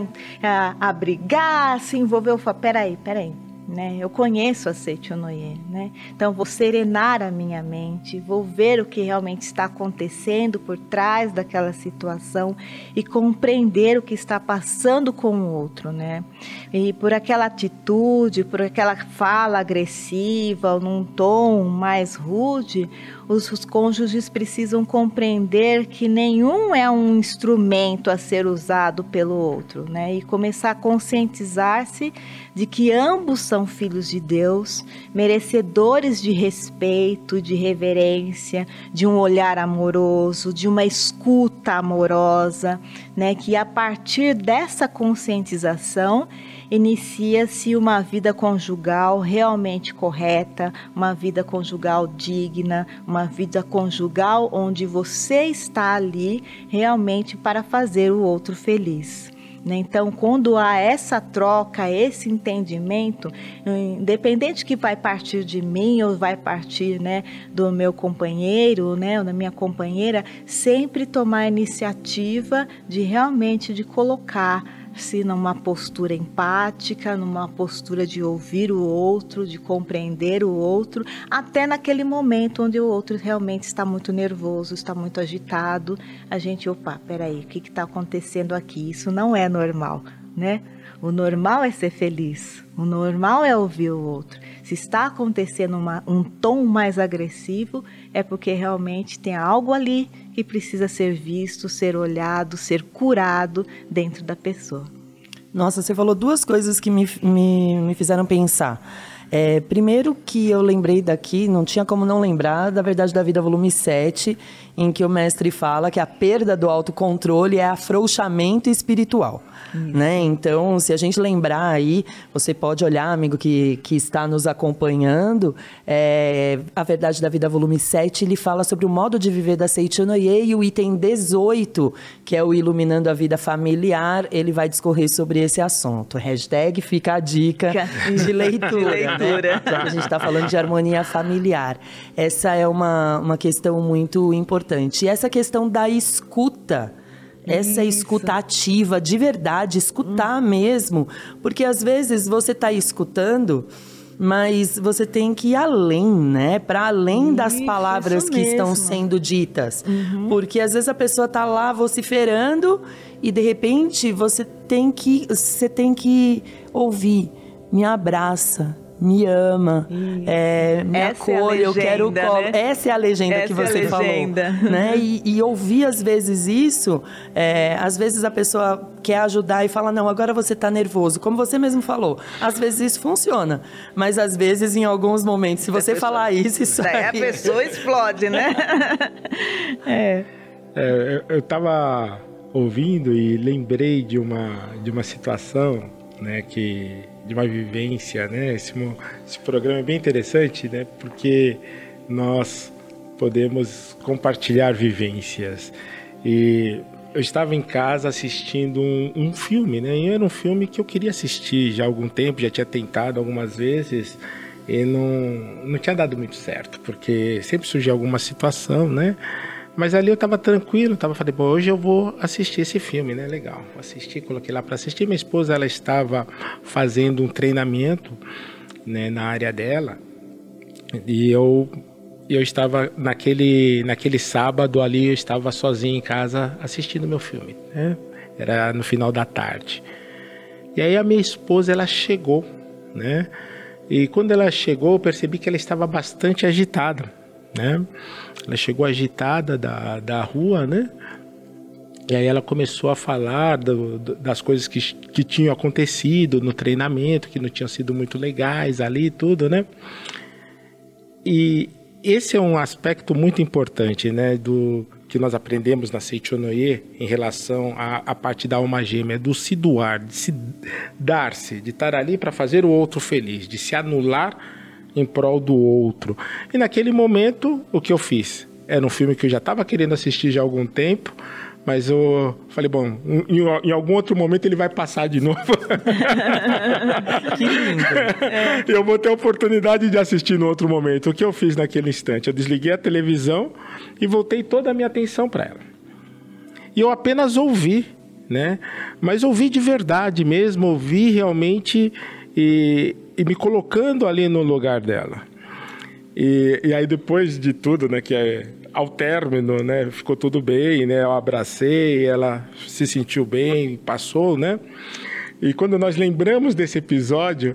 a, a brigar, se envolver. Falo, peraí, peraí, né? Eu conheço a Seichonoye, né? Então vou serenar a minha mente, vou ver o que realmente está acontecendo por trás daquela situação e compreender o que está passando com o outro, né? E por aquela atitude, por aquela fala agressiva ou num tom mais rude, os, cônjuges precisam compreender que nenhum é um instrumento a ser usado pelo outro, né? E começar a conscientizar-se de que ambos são filhos de Deus, merecedores de respeito, de reverência, de um olhar amoroso, de uma escuta amorosa, né? Que a partir dessa conscientização inicia-se uma vida conjugal realmente correta, uma vida conjugal digna, uma vida conjugal onde você está ali realmente para fazer o outro feliz. Né? Então, quando há essa troca, esse entendimento, independente que vai partir de mim ou vai partir né, do meu companheiro, né, ou da minha companheira, sempre tomar a iniciativa de realmente de colocar se numa postura empática, numa postura de ouvir o outro, de compreender o outro, até naquele momento onde o outro realmente está muito nervoso, está muito agitado, a gente, opa, peraí, o que está acontecendo aqui? Isso não é normal, né? O normal é ser feliz. O normal é ouvir o outro. Se está acontecendo uma, um tom mais agressivo, é porque realmente tem algo ali que precisa ser visto, ser olhado, ser curado dentro da pessoa. Nossa, você falou duas coisas que me, me, me fizeram pensar. É, primeiro que eu lembrei daqui, não tinha como não lembrar, da Verdade da Vida, volume 7, em que o mestre fala que a perda do autocontrole é afrouxamento espiritual. Né? Então, se a gente lembrar aí, você pode olhar, amigo que, que está nos acompanhando, é, A Verdade da Vida, volume 7, ele fala sobre o modo de viver da Seichonoye e o item 18, que é o Iluminando a Vida Familiar, ele vai discorrer sobre esse assunto. Hashtag fica a dica de leitura. [LAUGHS] leitura. Né? A gente está falando de harmonia familiar. Essa é uma, uma questão muito importante. E essa questão da escuta, essa Isso. escuta ativa, de verdade, escutar hum. mesmo. Porque às vezes você está escutando, mas você tem que ir além, né? Para além isso, das palavras que estão sendo ditas. Uhum. Porque às vezes a pessoa está lá vociferando e de repente você tem que, você tem que ouvir. Me abraça, me ama, é, me Essa acolhe, é legenda, eu quero colo. Né? Essa é a legenda Essa que você é falou. Né? E, e, ouvir às vezes isso, é, às vezes a pessoa quer ajudar e fala, não, agora você está nervoso. Como você mesmo falou, às vezes isso funciona. Mas às vezes, em alguns momentos, se você pessoa, falar isso, isso aí... a pessoa explode, né? [LAUGHS] é. é. Eu estava ouvindo e lembrei de uma, de uma situação né, que de uma vivência, né? Esse, esse programa é bem interessante, né? Porque nós podemos compartilhar vivências. E eu estava em casa assistindo um, um, filme, né? E era um filme que eu queria assistir já há algum tempo, já tinha tentado algumas vezes e não, não tinha dado muito certo, porque sempre surgia alguma situação, né? Mas ali eu tava tranquilo, tava falei, pô, hoje eu vou assistir esse filme, né? Legal. Assisti, coloquei lá para assistir. Minha esposa, ela estava fazendo um treinamento, né, na área dela. E eu eu estava naquele naquele sábado ali, eu estava sozinho em casa assistindo meu filme, né? Era no final da tarde. E aí a minha esposa, ela chegou, né? E quando ela chegou, eu percebi que ela estava bastante agitada né? Ela chegou agitada da, da rua, né? E aí ela começou a falar do, do, das coisas que, que tinham acontecido no treinamento, que não tinham sido muito legais ali e tudo, né? E esse é um aspecto muito importante, né? Do que nós aprendemos na Seichonoye em relação à, parte da alma gêmea, do se doar, de se dar-se, de estar ali para fazer o outro feliz, de se anular em prol do outro. E naquele momento, o que eu fiz? Era um filme que eu já estava querendo assistir já há algum tempo, mas eu falei, bom, em, em, algum outro momento ele vai passar de novo. [LAUGHS] que lindo. É. Eu vou ter a oportunidade de assistir no outro momento. O que eu fiz naquele instante? Eu desliguei a televisão e voltei toda a minha atenção para ela. E eu apenas ouvi, né? Mas ouvi de verdade mesmo, ouvi realmente e e me colocando ali no lugar dela. E, e aí depois de tudo, né, que é ao término, né, ficou tudo bem, né, eu abracei, ela se sentiu bem, passou, né? E quando nós lembramos desse episódio,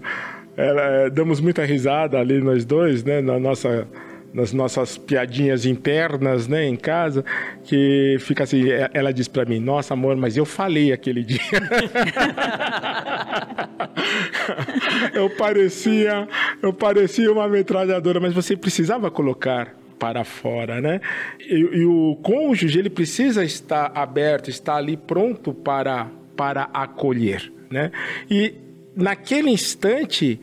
ela, damos muita risada ali nós dois, né, na nossa nas nossas piadinhas internas, né, em casa, que fica assim, é, ela diz para mim: "Nossa, amor, mas eu falei aquele dia". [LAUGHS] eu parecia, eu parecia uma metralhadora, mas você precisava colocar para fora, né? E, e, o cônjuge ele precisa estar aberto, estar ali pronto para para acolher, né? E naquele instante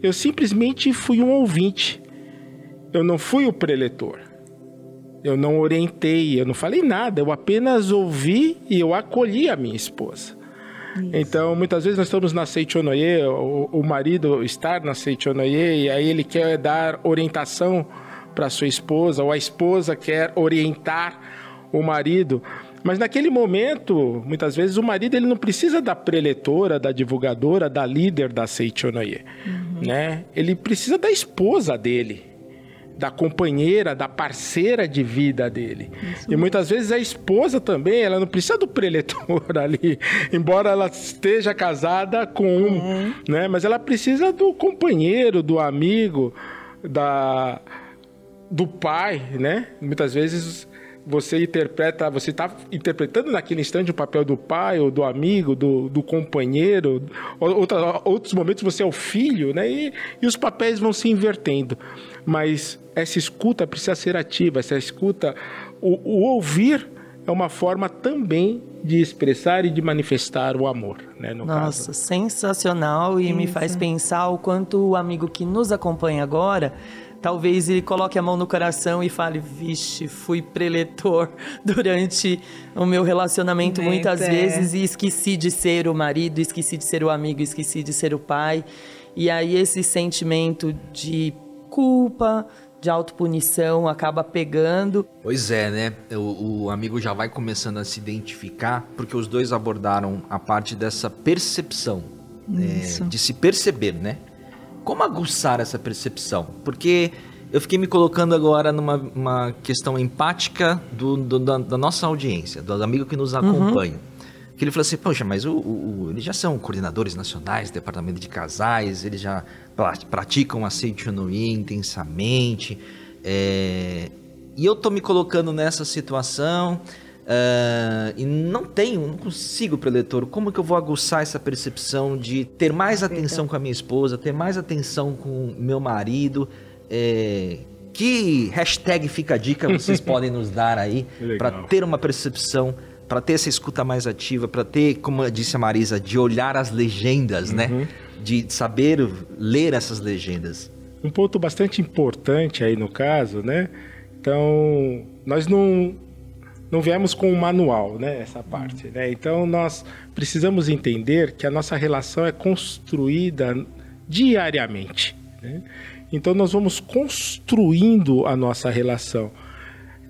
eu simplesmente fui um ouvinte eu não fui o preletor. Eu não orientei, eu não falei nada, eu apenas ouvi e eu acolhi a minha esposa. Isso. Então, muitas vezes nós estamos na Seichonoye, o, o marido estar na Seichonoye, e aí ele quer dar orientação para sua esposa, ou a esposa quer orientar o marido. Mas naquele momento, muitas vezes, o marido ele não precisa da preletora, da divulgadora, da líder da Seichonoye. Uhum. Né? Ele precisa da esposa dele da companheira, da parceira de vida dele. Isso. E muitas vezes a esposa também, ela não precisa do preletor [LAUGHS] ali, embora ela esteja casada com um, uhum. né? Mas ela precisa do companheiro, do amigo, da do pai, né? Muitas vezes você interpreta, você está interpretando naquele instante o papel do pai ou do amigo, do, do companheiro. Outra, outros momentos você é o filho, né? E, e os papéis vão se invertendo. Mas essa escuta precisa ser ativa, essa escuta, o, o ouvir é uma forma também de expressar e de manifestar o amor, né, Nossa, caso. sensacional e Isso. me faz pensar o quanto o amigo que nos acompanha agora talvez ele coloque a mão no coração e fale: Vixe, fui preletor [LAUGHS] durante o meu relacionamento muitas é. vezes e esqueci de ser o marido, esqueci de ser o amigo, esqueci de ser o pai. E aí esse sentimento de culpa, de autopunição acaba pegando. Pois é, né? O, o, amigo já vai começando a se identificar, porque os dois abordaram a parte dessa percepção, é, de se perceber, né? Como aguçar essa percepção? Porque eu fiquei me colocando agora numa questão empática do, do, da, da, nossa audiência, do amigo que nos uhum. acompanha. Uhum. Que ele falou assim, poxa, mas o, o, eles já são coordenadores nacionais do departamento de casais, eles já praticam Onoí intensamente. É... E eu tô me colocando nessa situação Uh, e não tenho, não consigo, preletor. Como que eu vou aguçar essa percepção de ter mais atenção com a minha esposa, ter mais atenção com meu marido? É, que hashtag fica a dica vocês [LAUGHS] podem nos dar aí para ter uma percepção, para ter essa escuta mais ativa, para ter, como disse a Marisa, de olhar as legendas, né? uhum. né? De saber ler essas legendas. Um ponto bastante importante aí no caso, né? Então, nós não não viemos com um manual, né, essa parte. Né? Então nós precisamos entender que a nossa relação é construída diariamente. Né? Então nós vamos construindo a nossa relação.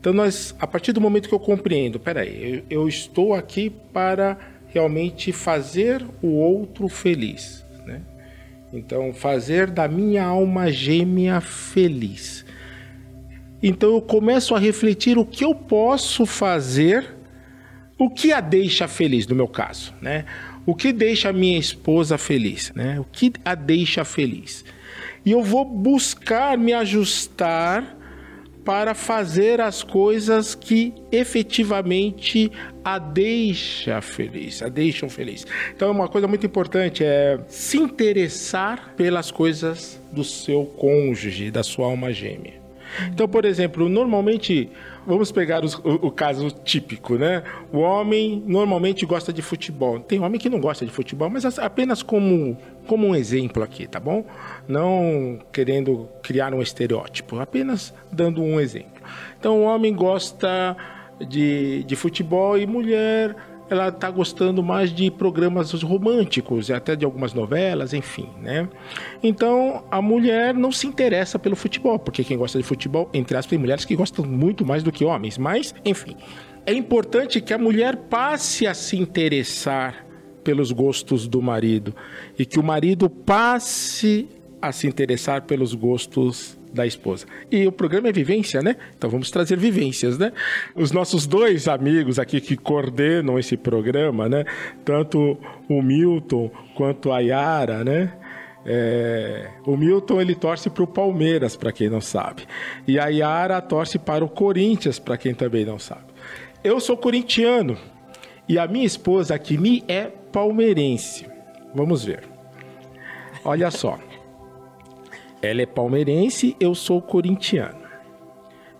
Então nós, a partir do momento que eu compreendo, peraí, eu, eu estou aqui para realmente fazer o outro feliz. Né? Então fazer da minha alma gêmea feliz. Então eu começo a refletir o que eu posso fazer, o que a deixa feliz, no meu caso, né? O que deixa a minha esposa feliz, né? O que a deixa feliz. E eu vou buscar me ajustar para fazer as coisas que efetivamente a deixa feliz, a deixam feliz. Então, uma coisa muito importante é se interessar pelas coisas do seu cônjuge, da sua alma gêmea. Então, por exemplo, normalmente, vamos pegar os, o, o, caso típico, né? O homem normalmente gosta de futebol. Tem homem que não gosta de futebol, mas apenas como, como um exemplo aqui, tá bom? Não querendo criar um estereótipo, apenas dando um exemplo. Então, o homem gosta de, de futebol e mulher ela está gostando mais de programas românticos, até de algumas novelas, enfim, né? Então a mulher não se interessa pelo futebol, porque quem gosta de futebol, entre aspas, tem mulheres que gostam muito mais do que homens, mas, enfim. É importante que a mulher passe a se interessar pelos gostos do marido e que o marido passe a se interessar pelos gostos da esposa. E o programa é vivência, né? Então vamos trazer vivências, né? Os nossos dois amigos aqui que coordenam esse programa, né? Tanto o Milton quanto a Yara, né? É, o Milton ele torce para o Palmeiras, para quem não sabe, e a Yara torce para o Corinthians, para quem também não sabe. Eu sou corintiano e a minha esposa aqui me é palmeirense. Vamos ver. Olha só. Ela é palmeirense, eu sou corintiano.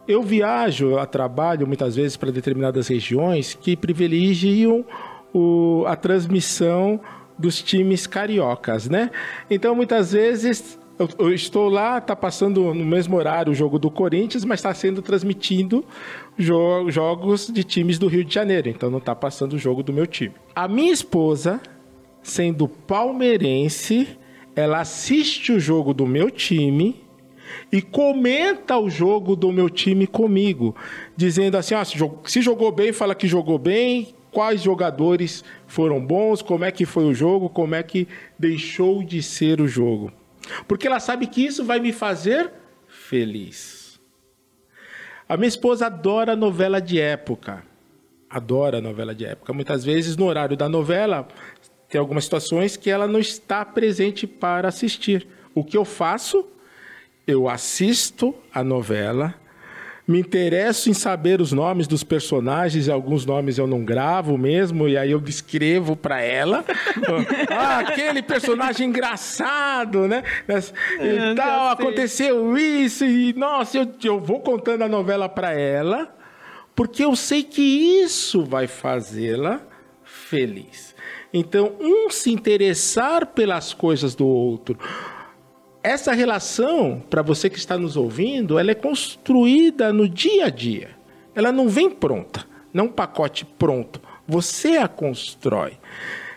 Eu viajo a trabalho muitas vezes para determinadas regiões que privilegiam o, a transmissão dos times cariocas, né? Então muitas vezes eu, eu estou lá, está passando no mesmo horário o jogo do Corinthians, mas está sendo transmitido jo jogos de times do Rio de Janeiro, então não está passando o jogo do meu time. A minha esposa, sendo palmeirense, ela assiste o jogo do meu time e comenta o jogo do meu time comigo, dizendo assim: ah, se jogou bem, fala que jogou bem, quais jogadores foram bons, como é que foi o jogo, como é que deixou de ser o jogo. Porque ela sabe que isso vai me fazer feliz. A minha esposa adora novela de época. Adora novela de época. Muitas vezes, no horário da novela, tem algumas situações que ela não está presente para assistir. O que eu faço? Eu assisto a novela, me interesso em saber os nomes dos personagens, e alguns nomes eu não gravo mesmo, e aí eu descrevo para ela. [LAUGHS] ah, aquele personagem engraçado, né? E tal, aconteceu isso, e nossa, eu, eu vou contando a novela para ela, porque eu sei que isso vai fazê-la feliz. Então, um se interessar pelas coisas do outro, essa relação, para você que está nos ouvindo, ela é construída no dia a dia. Ela não vem pronta, não um pacote pronto. Você a constrói.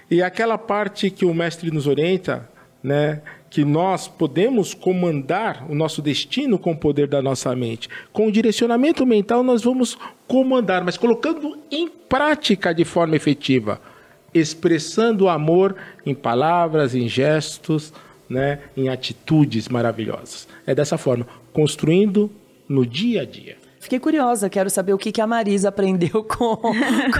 E aquela parte que o mestre nos orienta, né, que nós podemos comandar o nosso destino com o poder da nossa mente. Com o direcionamento mental, nós vamos comandar, mas colocando em prática de forma efetiva, expressando o amor em palavras, em gestos, né, em atitudes maravilhosas. É dessa forma, construindo no dia a dia. Fiquei curiosa, quero saber o que, que a Marisa aprendeu [LAUGHS] com,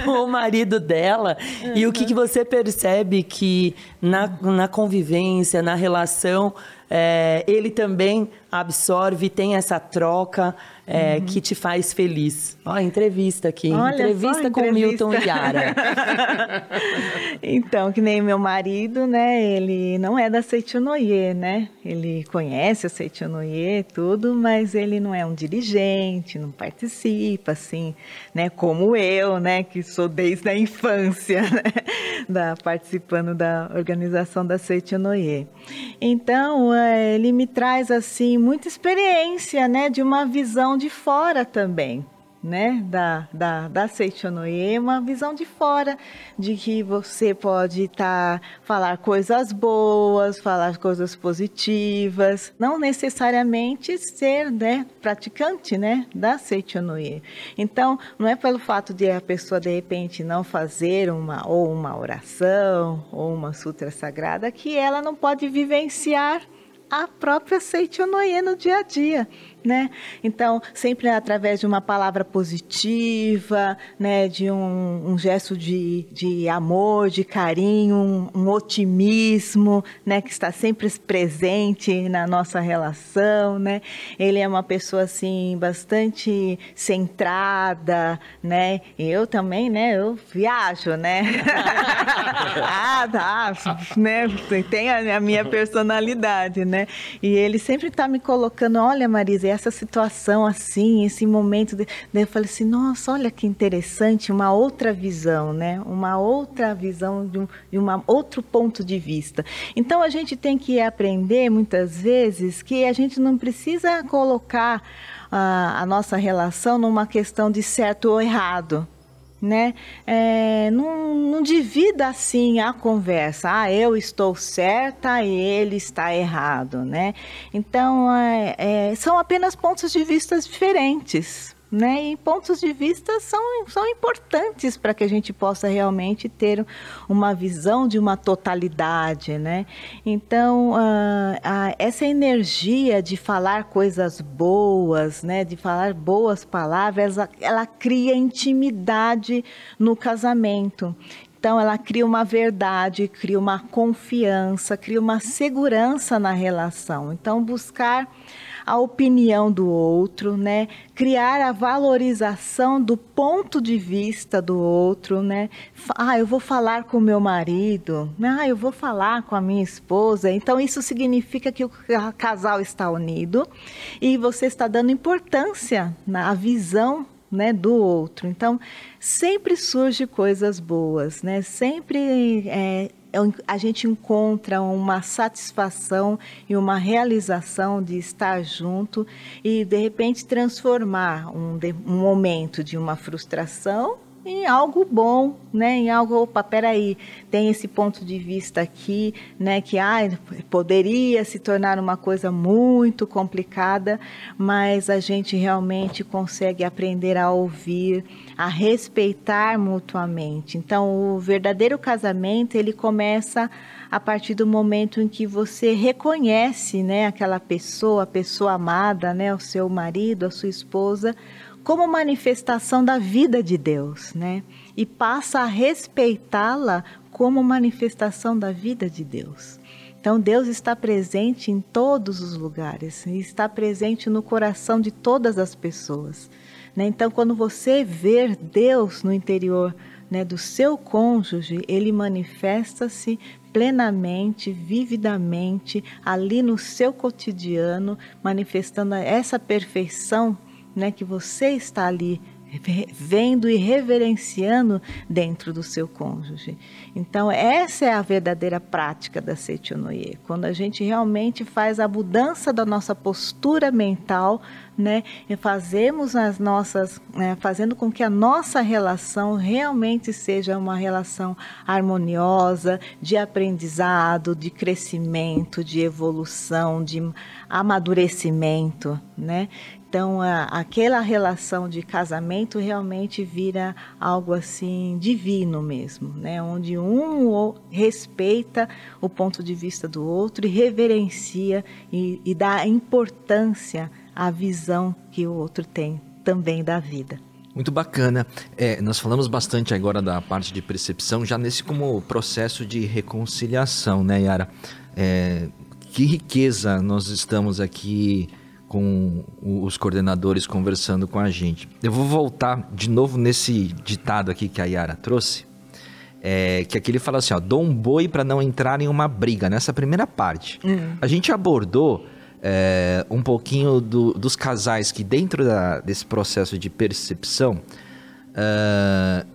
com o marido dela uhum. e o que, que você percebe que na, na convivência, na relação, é, ele também absorve, tem essa troca é, uhum. que te faz feliz. Ó, entrevista aqui. Olha entrevista com entrevista. Milton Yara. [LAUGHS] então, que nem meu marido, né? Ele não é da Seitonoye, né? Ele conhece a Seitonoye, tudo, mas ele não é um dirigente, não participa, assim, né? Como eu, né? Que sou desde a infância, [LAUGHS] né? Da, participando da organização da Seitonoye. Então, é, ele me traz, assim, muita experiência, né? De uma visão de fora também, né, da, da, da Seichonoye, uma visão de fora, de que você pode estar, tá, falar coisas boas, falar coisas positivas, não necessariamente ser, né, praticante, né, da Seichonoye. Então, não é pelo fato de a pessoa, de repente, não fazer uma, ou uma oração, ou uma sutra sagrada, que ela não pode vivenciar a própria Seichonoye no dia a dia né? Então, sempre através de uma palavra positiva, né? De um, um gesto de, de amor, de carinho, um, um, otimismo, né? Que está sempre presente na nossa relação, né? Ele é uma pessoa, assim, bastante centrada, né? Eu também, né? Eu viajo, né? [LAUGHS] ah, tá, né? Tem a, minha personalidade, né? E ele sempre está me colocando, olha, Marisa, essa situação assim, esse momento. De... Daí eu falei assim, nossa, olha que interessante, uma outra visão, né? Uma outra visão de um de uma, outro ponto de vista. Então a gente tem que aprender muitas vezes que a gente não precisa colocar a, a nossa relação numa questão de certo ou errado né? É, não, não divida assim a conversa. Ah, eu estou certa e ele está errado, né? Então, é, é, são apenas pontos de vista diferentes. Né? E pontos de vista são, são importantes para que a gente possa realmente ter uma visão de uma totalidade, né? Então, uh, essa energia de falar coisas boas, né? De falar boas palavras, ela, ela cria intimidade no casamento. Então, ela cria uma verdade, cria uma confiança, cria uma segurança na relação. Então, buscar a opinião do outro, né? Criar a valorização do ponto de vista do outro, né? Ah, eu vou falar com o meu marido, ah, eu vou falar com a minha esposa. Então isso significa que o casal está unido e você está dando importância na visão né, do outro. Então, sempre surge coisas boas, né? Sempre é a gente encontra uma satisfação e uma realização de estar junto e de repente transformar um, um momento de uma frustração em algo bom, né? Em algo, opa, peraí, tem esse ponto de vista aqui, né? Que ah, poderia se tornar uma coisa muito complicada, mas a gente realmente consegue aprender a ouvir, a respeitar mutuamente. Então, o verdadeiro casamento ele começa a partir do momento em que você reconhece, né? Aquela pessoa, a pessoa amada, né? O seu marido, a sua esposa como manifestação da vida de Deus, né? E passa a respeitá-la como manifestação da vida de Deus. Então Deus está presente em todos os lugares, está presente no coração de todas as pessoas. Né? Então, quando você ver Deus no interior né, do seu cônjuge, ele manifesta-se plenamente, vividamente, ali no seu cotidiano, manifestando essa perfeição né, que você está ali vendo e reverenciando dentro do seu cônjuge. Então, essa é a verdadeira prática da Setionoye, quando a gente realmente faz a mudança da nossa postura mental, né, e fazemos as nossas, né, fazendo com que a nossa relação realmente seja uma relação harmoniosa, de aprendizado, de crescimento, de evolução, de amadurecimento, né? Então, a, aquela relação de casamento realmente vira algo assim divino mesmo, né? Onde um respeita o ponto de vista do outro e reverencia e, e dá importância à visão que o outro tem também da vida. Muito bacana. É, nós falamos bastante agora da parte de percepção, já nesse como processo de reconciliação, né, Yara? É, que riqueza nós estamos aqui com os coordenadores conversando com a gente. Eu vou voltar de novo nesse ditado aqui que a Yara trouxe, é, que aqui ele fala assim, ó, dou um boi para não entrar em uma briga, nessa primeira parte. Uhum. A gente abordou é, um pouquinho do, dos casais que dentro da, desse processo de percepção, uh,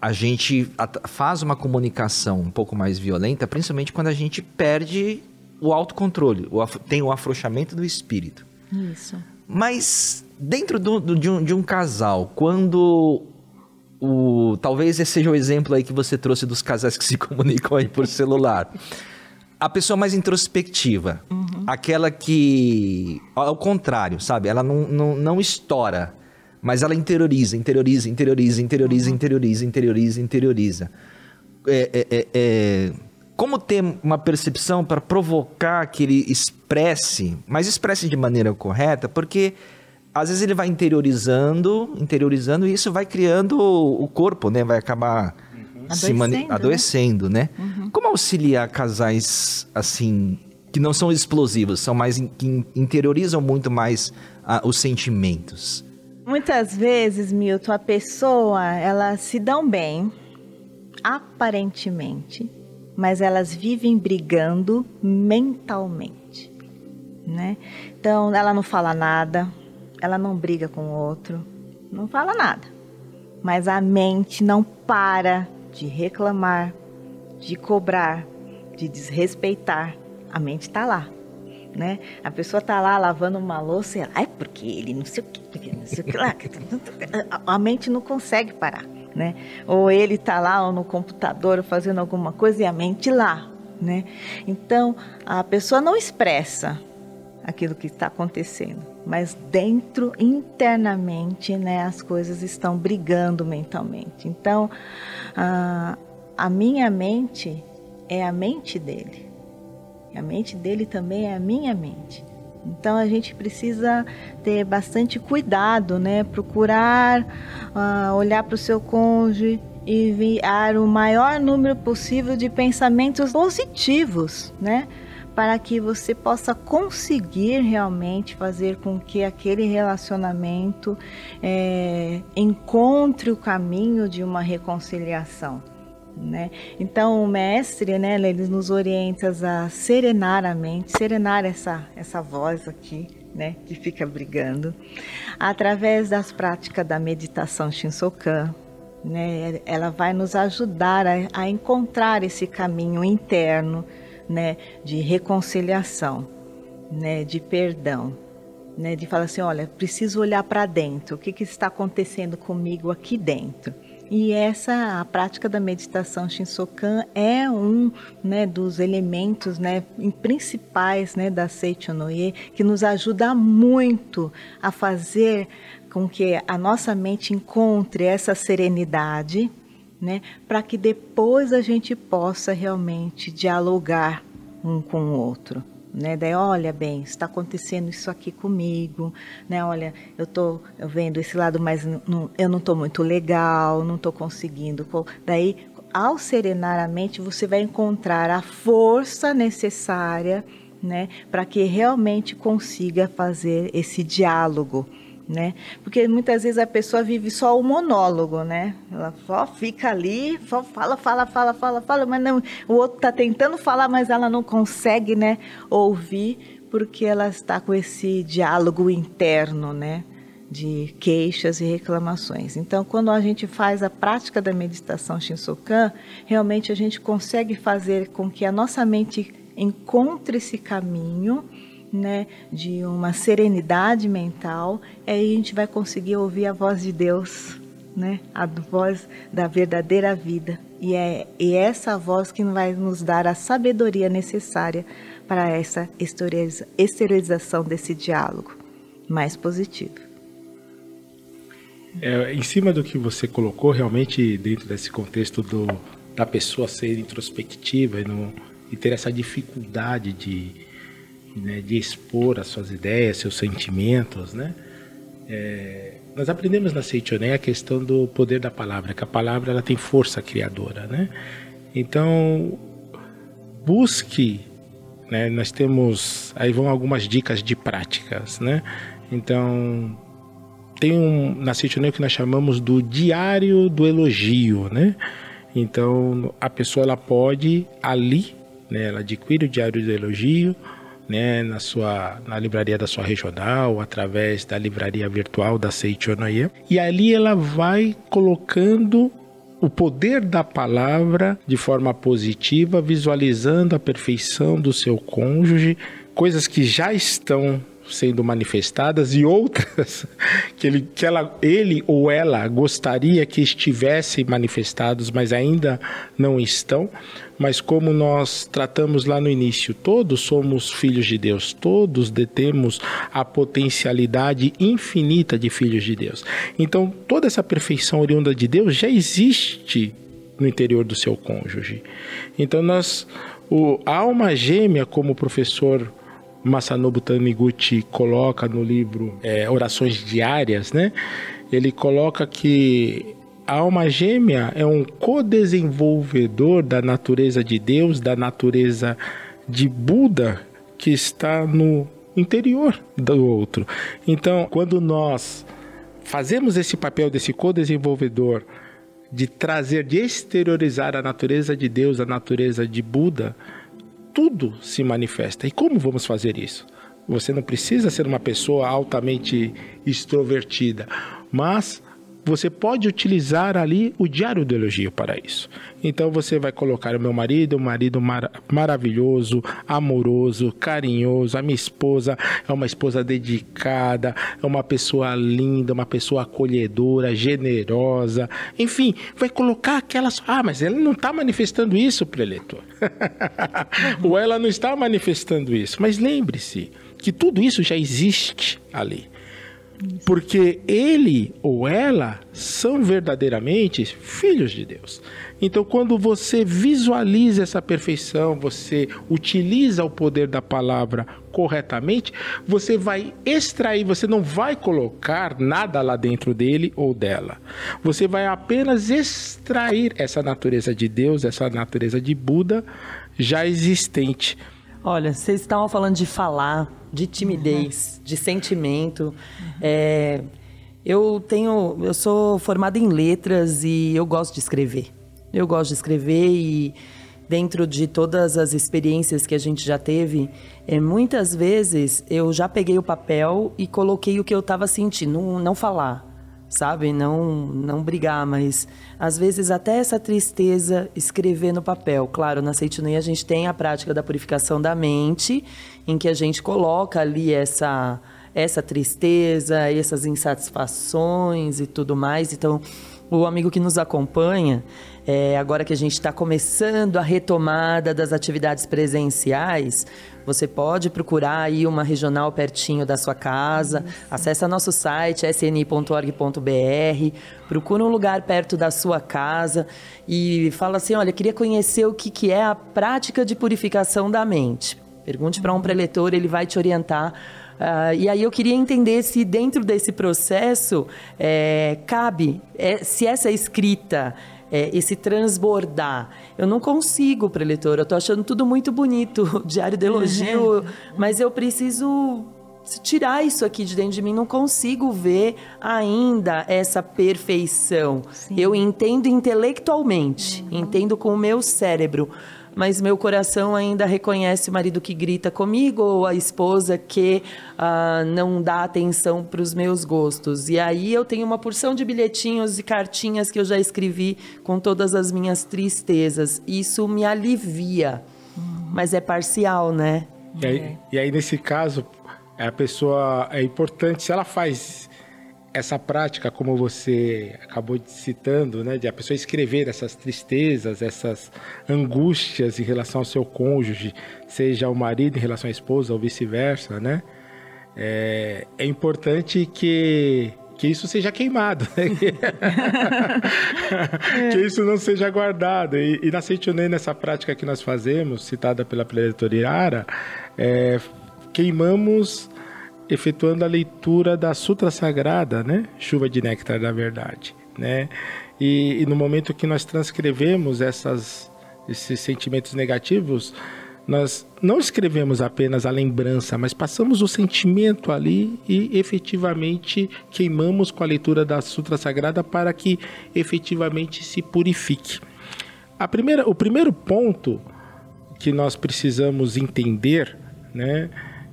a gente faz uma comunicação um pouco mais violenta, principalmente quando a gente perde o autocontrole, o, tem o afrouxamento do espírito. Isso. Mas dentro do, do, de, um, de um casal, quando o talvez esse seja o exemplo aí que você trouxe dos casais que se [LAUGHS] comunicam aí por celular. A pessoa mais introspectiva, uhum. aquela que, ao contrário, sabe? Ela não, não, não estoura, mas ela interioriza, interioriza, interioriza, interioriza, uhum. interioriza, interioriza, interioriza. É, é, é, é como ter uma percepção para provocar que ele expresse, mas expresse de maneira correta, porque às vezes ele vai interiorizando, interiorizando e isso vai criando o corpo, né? Vai acabar uhum. se adoecendo, né? adoecendo, né? né? Uhum. Como auxiliar casais assim que não são explosivos, são mais que interiorizam muito mais ah, os sentimentos? Muitas vezes, Milton, a pessoa, ela se dão bem, aparentemente, mas elas vivem brigando mentalmente, né? Então, ela não fala nada, ela não briga com o outro, não fala nada. Mas a mente não para de reclamar, de cobrar, de desrespeitar. A mente está lá, né? A pessoa está lá lavando uma louça e ela, ai, porque ele não sei o que, não sei o que lá. a mente não consegue parar né? Ou ele está lá no computador fazendo alguma coisa e a mente lá, né? Então, a pessoa não expressa aquilo que está acontecendo, mas dentro, internamente, né, as coisas estão brigando mentalmente. Então, a, a minha mente é a mente dele. A mente dele também é a minha mente. Então a gente precisa ter bastante cuidado, né? Procurar uh, olhar para o seu cônjuge e enviar o maior número possível de pensamentos positivos, né? Para que você possa conseguir realmente fazer com que aquele relacionamento é, encontre o caminho de uma reconciliação. Né? Então o mestre, né, ele nos orienta a serenar a mente, serenar essa, essa voz aqui, né, que fica brigando, através das práticas da meditação Shinsokan, né, ela vai nos ajudar a, a encontrar esse caminho interno, né, de reconciliação, né, de perdão, né, de falar assim, olha, preciso olhar para dentro, o que, que está acontecendo comigo aqui dentro. E essa a prática da meditação Shinsokan é um né, dos elementos né, principais né, da Seichonoye que nos ajuda muito a fazer com que a nossa mente encontre essa serenidade, né, para que depois a gente possa realmente dialogar um com o outro. Né? Daí, olha bem, está acontecendo isso aqui comigo, né? Olha, eu tô vendo esse lado, mas não, eu não estou muito legal, não estou conseguindo. Daí, ao serenar a mente, você vai encontrar a força necessária, né, para que realmente consiga fazer esse diálogo né? Porque muitas vezes a pessoa vive só o monólogo, né? Ela só fica ali, só fala, fala, fala, fala, fala, mas não, o outro está tentando falar, mas ela não consegue, né, ouvir, porque ela está com esse diálogo interno, né? de queixas e reclamações. Então, quando a gente faz a prática da meditação Shinsokan, realmente a gente consegue fazer com que a nossa mente encontre esse caminho né, de uma serenidade mental, aí a gente vai conseguir ouvir a voz de Deus, né, a voz da verdadeira vida. E é e é essa voz que vai nos dar a sabedoria necessária para essa exteriorização desse diálogo mais positivo. É, em cima do que você colocou, realmente dentro desse contexto do, da pessoa ser introspectiva e, no, e ter essa dificuldade de, né, de expor as suas ideias, seus sentimentos, né? É, nós aprendemos na Seichoné a questão do poder da palavra, que a palavra ela tem força criadora, né? Então, busque, né? Nós temos, aí vão algumas dicas de práticas, né? Então, tem um na Seichoné que nós chamamos do diário do elogio, né? Então, a pessoa ela pode ali, né, ela adquire o diário do elogio, né, na sua na livraria da sua regional, através da livraria virtual da Seichonoye. E ali ela vai colocando o poder da palavra de forma positiva, visualizando a perfeição do seu cônjuge, coisas que já estão sendo manifestadas e outras [LAUGHS] que ele, que ela, ele ou ela gostaria que estivessem manifestados, mas ainda não estão, mas como nós tratamos lá no início, todos somos filhos de Deus, todos detemos a potencialidade infinita de filhos de Deus. Então, toda essa perfeição oriunda de Deus já existe no interior do seu cônjuge. Então, nós, o, a alma gêmea, como o professor Masanobu Taniguchi coloca no livro é, Orações Diárias, né? Ele coloca que a alma gêmea é um co-desenvolvedor da natureza de Deus, da natureza de Buda que está no interior do outro. Então, quando nós fazemos esse papel desse co-desenvolvedor de trazer, de exteriorizar a natureza de Deus, a natureza de Buda, tudo se manifesta. E como vamos fazer isso? Você não precisa ser uma pessoa altamente extrovertida, mas você pode utilizar ali o diário do elogio para isso. Então você vai colocar o meu marido, um marido mar maravilhoso, amoroso, carinhoso, a minha esposa é uma esposa dedicada, é uma pessoa linda, uma pessoa acolhedora, generosa, enfim, vai colocar aquelas. Ah, mas ela não está manifestando isso, preletor. [LAUGHS] Ou ela não está manifestando isso. Mas lembre-se que tudo isso já existe ali. Porque ele ou ela são verdadeiramente filhos de Deus. Então, quando você visualiza essa perfeição, você utiliza o poder da palavra corretamente, você vai extrair, você não vai colocar nada lá dentro dele ou dela. Você vai apenas extrair essa natureza de Deus, essa natureza de Buda já existente. Olha, vocês estavam falando de falar, de timidez, uhum. de sentimento. Uhum. É, eu tenho, eu sou formada em letras e eu gosto de escrever. Eu gosto de escrever e dentro de todas as experiências que a gente já teve, é, muitas vezes eu já peguei o papel e coloquei o que eu estava sentindo, não, não falar sabe? Não, não brigar, mas às vezes até essa tristeza escrever no papel. Claro, na Seitunei a gente tem a prática da purificação da mente, em que a gente coloca ali essa essa tristeza, essas insatisfações e tudo mais. Então, o amigo que nos acompanha, é, agora que a gente está começando a retomada das atividades presenciais, você pode procurar aí uma regional pertinho da sua casa, Isso. acessa nosso site sni.org.br, procura um lugar perto da sua casa e fala assim, olha, queria conhecer o que, que é a prática de purificação da mente. Pergunte para um preletor, ele vai te orientar. Uh, e aí eu queria entender se dentro desse processo é, cabe, é, se essa escrita, é, esse transbordar, eu não consigo, preletor, eu estou achando tudo muito bonito, [LAUGHS] diário de elogio, uhum. mas eu preciso tirar isso aqui de dentro de mim, não consigo ver ainda essa perfeição. Sim. Eu entendo intelectualmente, uhum. entendo com o meu cérebro, mas meu coração ainda reconhece o marido que grita comigo ou a esposa que uh, não dá atenção para os meus gostos. E aí eu tenho uma porção de bilhetinhos e cartinhas que eu já escrevi com todas as minhas tristezas. Isso me alivia, uhum. mas é parcial, né? E aí, e aí, nesse caso, a pessoa é importante se ela faz essa prática, como você acabou citando, né, de a pessoa escrever essas tristezas, essas angústias em relação ao seu cônjuge, seja o marido em relação à esposa ou vice-versa, né? É, é, importante que que isso seja queimado, né? [LAUGHS] que isso não seja guardado. E, e na Seitonei, nessa prática que nós fazemos, citada pela Pletoriara, é, queimamos efetuando a leitura da Sutra Sagrada, né? Chuva de Néctar da Verdade, né? E, e no momento que nós transcrevemos essas, esses sentimentos negativos, nós não escrevemos apenas a lembrança, mas passamos o sentimento ali e efetivamente queimamos com a leitura da Sutra Sagrada para que efetivamente se purifique. A primeira, o primeiro ponto que nós precisamos entender, né?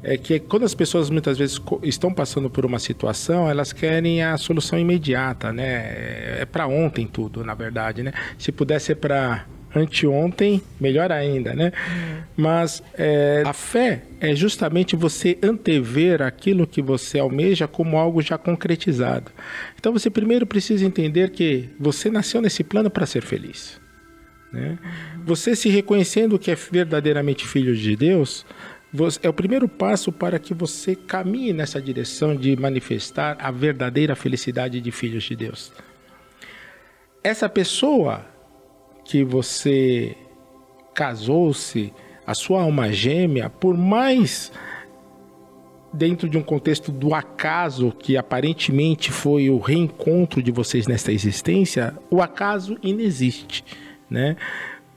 É que quando as pessoas muitas vezes estão passando por uma situação, elas querem a solução imediata, né? É, é para ontem tudo, na verdade, né? Se pudesse ser para anteontem, melhor ainda, né? Uhum. Mas é, a fé é justamente você antever aquilo que você almeja como algo já concretizado. Então você primeiro precisa entender que você nasceu nesse plano para ser feliz. Né? Uhum. Você se reconhecendo que é verdadeiramente filho de Deus, é o primeiro passo para que você caminhe nessa direção de manifestar a verdadeira felicidade de filhos de Deus. Essa pessoa que você casou-se, a sua alma gêmea, por mais dentro de um contexto do acaso que aparentemente foi o reencontro de vocês nesta existência, o acaso inexiste, né?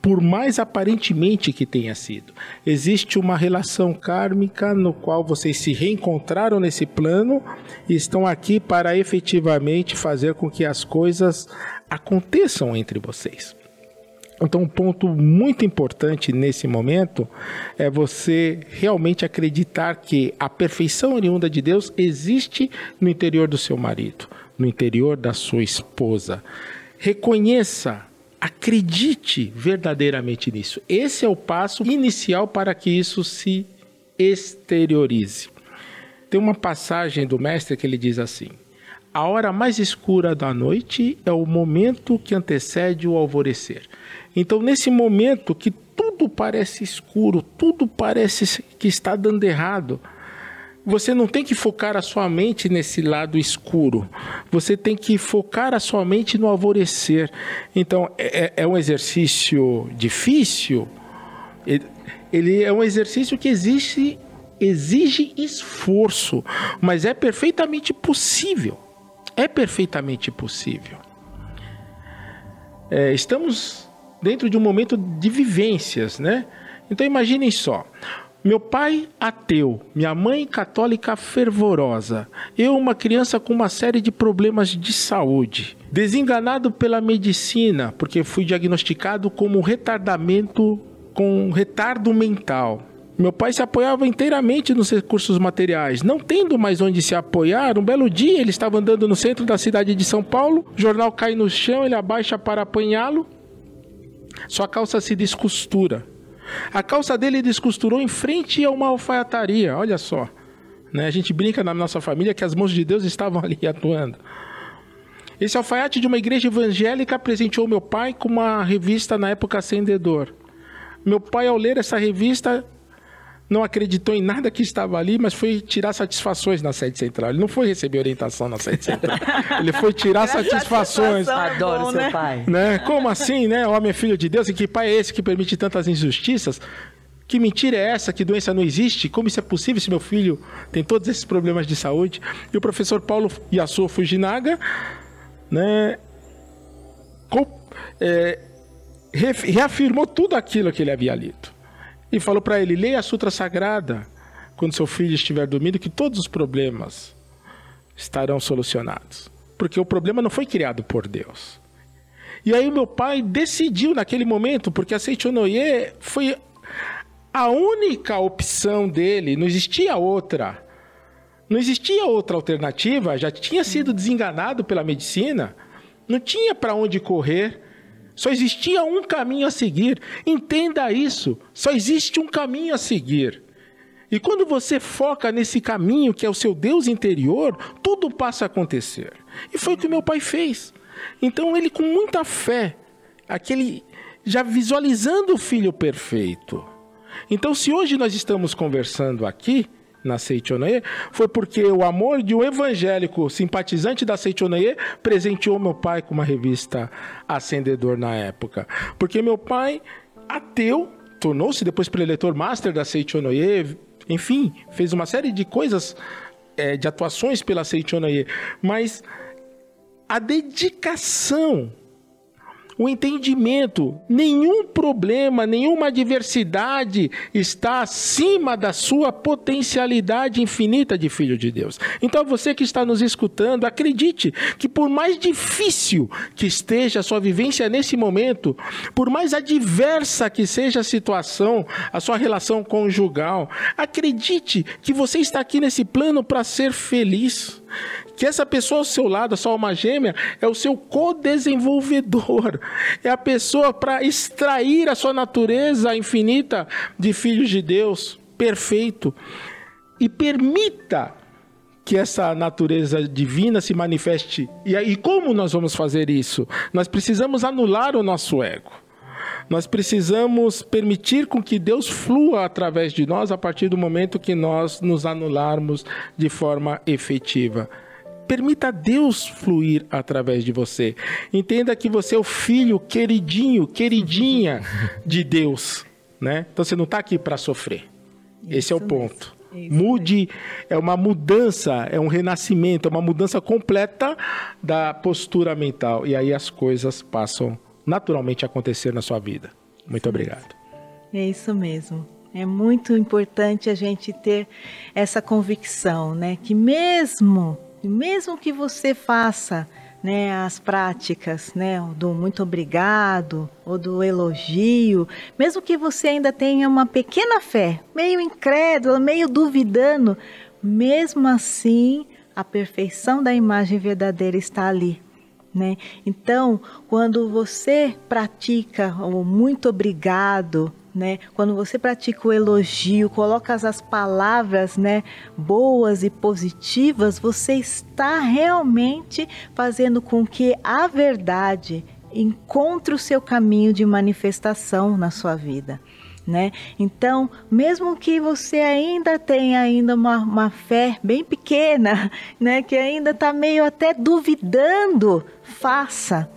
Por mais aparentemente que tenha sido. Existe uma relação kármica no qual vocês se reencontraram nesse plano e estão aqui para efetivamente fazer com que as coisas aconteçam entre vocês. Então, um ponto muito importante nesse momento é você realmente acreditar que a perfeição oriunda de Deus existe no interior do seu marido, no interior da sua esposa. Reconheça Acredite verdadeiramente nisso. Esse é o passo inicial para que isso se exteriorize. Tem uma passagem do mestre que ele diz assim: A hora mais escura da noite é o momento que antecede o alvorecer. Então, nesse momento que tudo parece escuro, tudo parece que está dando errado, você não tem que focar a sua mente nesse lado escuro. Você tem que focar a sua mente no alvorecer. Então, é, é, é um exercício difícil. Ele é um exercício que existe, exige esforço, mas é perfeitamente possível. É perfeitamente possível. É, estamos dentro de um momento de vivências, né? Então imaginem só, meu pai ateu, minha mãe católica fervorosa, eu uma criança com uma série de problemas de saúde, desenganado pela medicina, porque fui diagnosticado como retardamento com retardo mental. Meu pai se apoiava inteiramente nos recursos materiais. Não tendo mais onde se apoiar, um belo dia ele estava andando no centro da cidade de São Paulo, o jornal cai no chão, ele abaixa para apanhá-lo, sua calça se descostura. A calça dele descosturou em frente a uma alfaiataria, olha só. Né? A gente brinca na nossa família que as mãos de Deus estavam [LAUGHS] ali atuando. Esse alfaiate de uma igreja evangélica presenteou meu pai com uma revista na época Acendedor. Meu pai, ao ler essa revista, não acreditou em nada que estava ali, mas foi tirar satisfações na sede central. Ele não foi receber orientação na sede central. [LAUGHS] Ele foi tirar satisfações. Adoro bom, seu né? pai. Né? Como assim, né? O homem é filho de Deus e que pai é esse que permite tantas injustiças? Que mentira é essa? Que doença não existe? Como isso é possível se meu filho tem todos esses problemas de saúde? E o professor Paulo Yasuo Fujinaga, né, com, é, reafirmou tudo aquilo que ele havia lido. E falou para ele: leia a Sutra Sagrada quando seu filho estiver dormindo, que todos os problemas estarão solucionados. Porque o problema não foi criado por Deus. E aí meu pai decidiu naquele momento, porque a Seichonoye foi a única opção dele, não existia outra. Não existia outra alternativa, já tinha sido desenganado pela medicina, não tinha para onde correr. Só existia um caminho a seguir. Entenda isso. Só existe um caminho a seguir. E quando você foca nesse caminho que é o seu Deus interior, tudo passa a acontecer. E foi o que meu pai fez. Então ele com muita fé, aquele já visualizando o filho perfeito. Então se hoje nós estamos conversando aqui na Seichonaye, foi porque o amor de um evangélico simpatizante da Seichonaye presenteou meu pai com uma revista Acendedor na época. Porque meu pai, ateu, tornou-se depois preletor master da Seichonaye, enfim, fez uma série de coisas, é, de atuações pela Seichonaye, mas a dedicação o entendimento. Nenhum problema, nenhuma adversidade está acima da sua potencialidade infinita de filho de Deus. Então, você que está nos escutando, acredite que por mais difícil que esteja a sua vivência nesse momento, por mais adversa que seja a situação, a sua relação conjugal, acredite que você está aqui nesse plano para ser feliz que essa pessoa ao seu lado, a sua alma gêmea, é o seu co-desenvolvedor, é a pessoa para extrair a sua natureza infinita de filhos de Deus, perfeito. E permita que essa natureza divina se manifeste. E aí, como nós vamos fazer isso? Nós precisamos anular o nosso ego. Nós precisamos permitir com que Deus flua através de nós a partir do momento que nós nos anularmos de forma efetiva. Permita Deus fluir através de você. Entenda que você é o filho queridinho, queridinha de Deus, né? Então você não está aqui para sofrer. Isso Esse é o ponto. Mude, é uma mudança, é um renascimento, é uma mudança completa da postura mental. E aí as coisas passam naturalmente acontecer na sua vida. Muito obrigado. É isso mesmo. É muito importante a gente ter essa convicção, né? Que mesmo mesmo que você faça né, as práticas né, do muito obrigado ou do elogio, mesmo que você ainda tenha uma pequena fé, meio incrédula, meio duvidando, mesmo assim a perfeição da imagem verdadeira está ali. Né? Então, quando você pratica o muito obrigado, né? Quando você pratica o elogio, coloca as palavras, né, boas e positivas, você está realmente fazendo com que a verdade encontre o seu caminho de manifestação na sua vida. Né? Então, mesmo que você ainda tenha ainda uma, uma fé bem pequena, [LAUGHS] né? que ainda está meio até duvidando, faça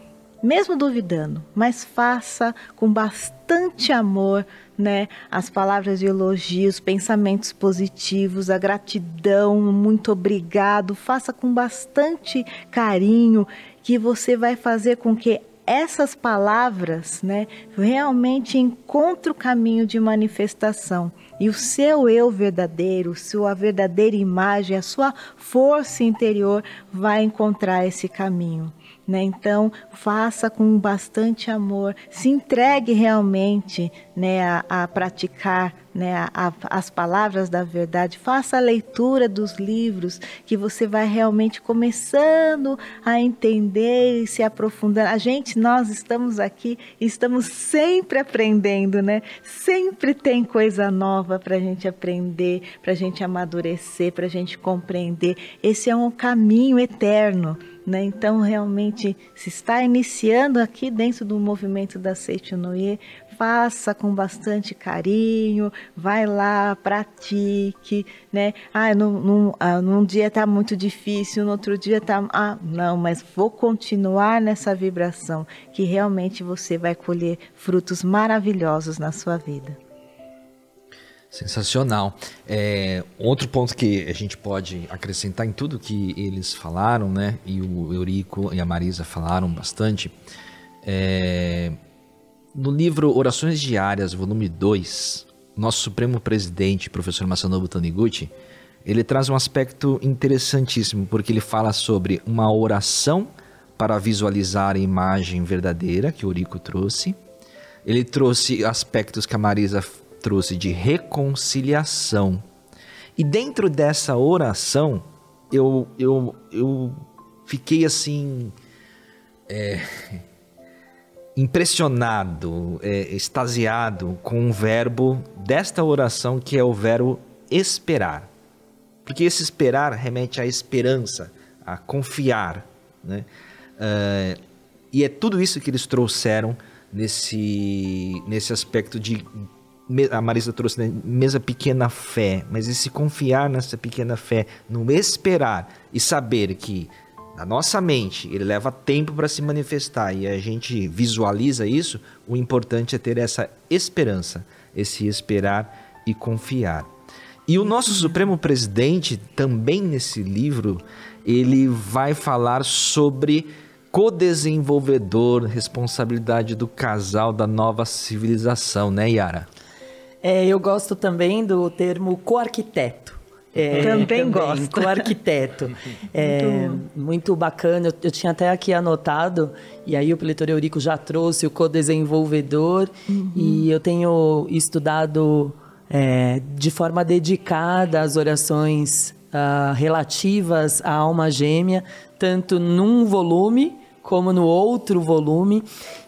mesmo duvidando, mas faça com bastante amor, né? As palavras de elogio, os pensamentos positivos, a gratidão, muito obrigado, faça com bastante carinho, que você vai fazer com que essas palavras, né, realmente encontrem o caminho de manifestação. E o seu eu verdadeiro, sua verdadeira imagem, a sua força interior vai encontrar esse caminho. Né? Então, faça com bastante amor, se entregue realmente né, a, a praticar né, a, a, as palavras da verdade, faça a leitura dos livros, que você vai realmente começando a entender e se aprofundar. A gente, nós estamos aqui, estamos sempre aprendendo, né? Sempre tem coisa nova para a gente aprender, para a gente amadurecer, para a gente compreender. Esse é um caminho eterno. Né? Então, realmente, se está iniciando aqui dentro do movimento da Seichonoye, faça com bastante carinho, vai lá, pratique, né? Ah, num, num, ah, num dia está muito difícil, no outro dia está... Ah, não, mas vou continuar nessa vibração, que realmente você vai colher frutos maravilhosos na sua vida. Sensacional. É, outro ponto que a gente pode acrescentar em tudo que eles falaram, né? E o Eurico e a Marisa falaram bastante. É, no livro Orações Diárias, volume 2, nosso Supremo Presidente, professor Masanobu Taniguchi, ele traz um aspecto interessantíssimo, porque ele fala sobre uma oração para visualizar a imagem verdadeira que o Eurico trouxe. Ele trouxe aspectos que a Marisa trouxe de reconciliação. E dentro dessa oração, eu, eu, eu fiquei assim. É, [LAUGHS] impressionado, é, extasiado com o verbo desta oração que é o verbo esperar. Porque esse esperar remete à esperança, a confiar. Né? Uh, e é tudo isso que eles trouxeram nesse, nesse aspecto de a Marisa trouxe né, mesma pequena fé, mas esse confiar nessa pequena fé, no esperar e saber que na nossa mente ele leva tempo para se manifestar e a gente visualiza isso, o importante é ter essa esperança, esse esperar e confiar. E o nosso Supremo Presidente, também nesse livro, ele vai falar sobre co-desenvolvedor, responsabilidade do casal da nova civilização, né, Yara? É, eu gosto também do termo co-arquiteto. É, também, também gosto. [LAUGHS] Co-arquiteto. [LAUGHS] É, muito... muito bacana. Eu, eu, tinha até aqui anotado, e aí o Pletor Eurico já trouxe o co-desenvolvedor, uhum. e eu tenho estudado é, de forma dedicada as orações uh, relativas à alma gêmea, tanto num volume como no outro volume.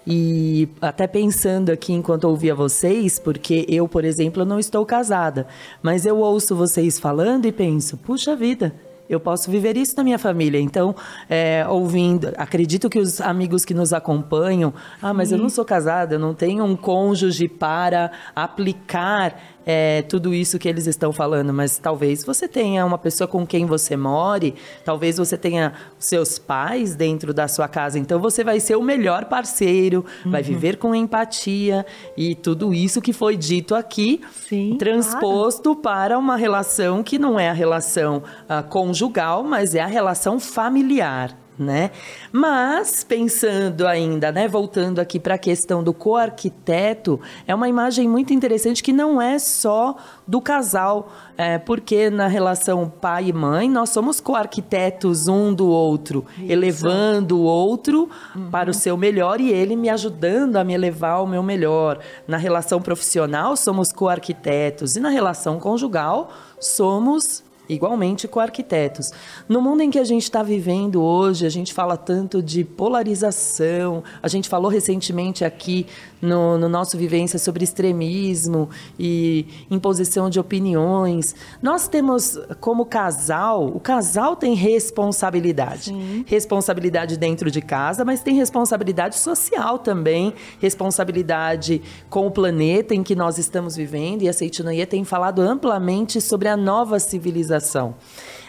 E até pensando aqui enquanto ouvia vocês, porque eu, por exemplo, não estou casada, mas eu ouço vocês falando e penso, puxa vida, eu posso viver isso na minha família. Então, é, ouvindo, acredito que os amigos que nos acompanham, ah, mas eu não sou casada, eu não tenho um cônjuge para aplicar é, tudo isso que eles estão falando, mas talvez você tenha uma pessoa com quem você more, talvez você tenha seus pais dentro da sua casa, então você vai ser o melhor parceiro, uhum. vai viver com empatia e tudo isso que foi dito aqui, Sim, transposto claro. para uma relação que não é a relação uh, conjugal, mas é a relação familiar né? Mas pensando ainda, né, voltando aqui para a questão do co-arquiteto, é uma imagem muito interessante que não é só do casal, é, porque na relação pai e mãe nós somos co-arquitetos um do outro, Isso. elevando o outro uhum. para o seu melhor e ele me ajudando a me elevar ao meu melhor. Na relação profissional somos co-arquitetos e na relação conjugal somos igualmente com arquitetos. No mundo em que a gente está vivendo hoje, a gente fala tanto de polarização, a gente falou recentemente aqui no, no nosso Vivência sobre extremismo e imposição de opiniões. Nós temos, como casal, o casal tem responsabilidade. Sim. Responsabilidade dentro de casa, mas tem responsabilidade social também, responsabilidade com o planeta em que nós estamos vivendo. E a Seitinoye tem falado amplamente sobre a nova civilização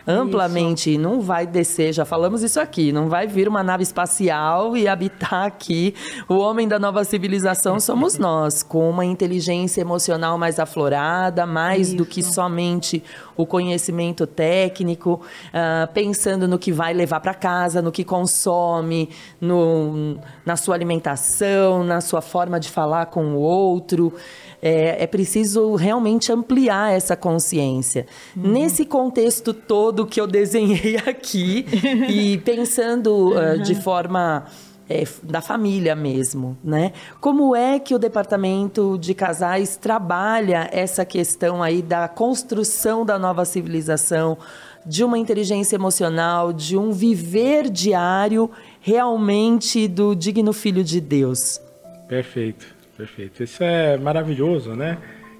amplamente. Isso. Não vai descer, já falamos isso aqui, não vai vir uma nave espacial e habitar aqui. O homem da nova civilização somos [LAUGHS] nós, com uma inteligência emocional mais aflorada, mais isso. do que somente o conhecimento técnico, uh, pensando no que vai levar para casa, no que consome, no, na sua alimentação, na sua forma de falar com o outro é, é preciso realmente ampliar essa consciência. Uhum. Nesse contexto todo que eu desenhei [LAUGHS] aqui, e pensando uhum. uh, de forma. É, da família mesmo, né? Como é que o departamento de casais trabalha essa questão aí da construção da nova civilização, de uma inteligência emocional, de um viver diário realmente do digno filho de Deus? Perfeito. Perfeito. Isso é maravilhoso, né?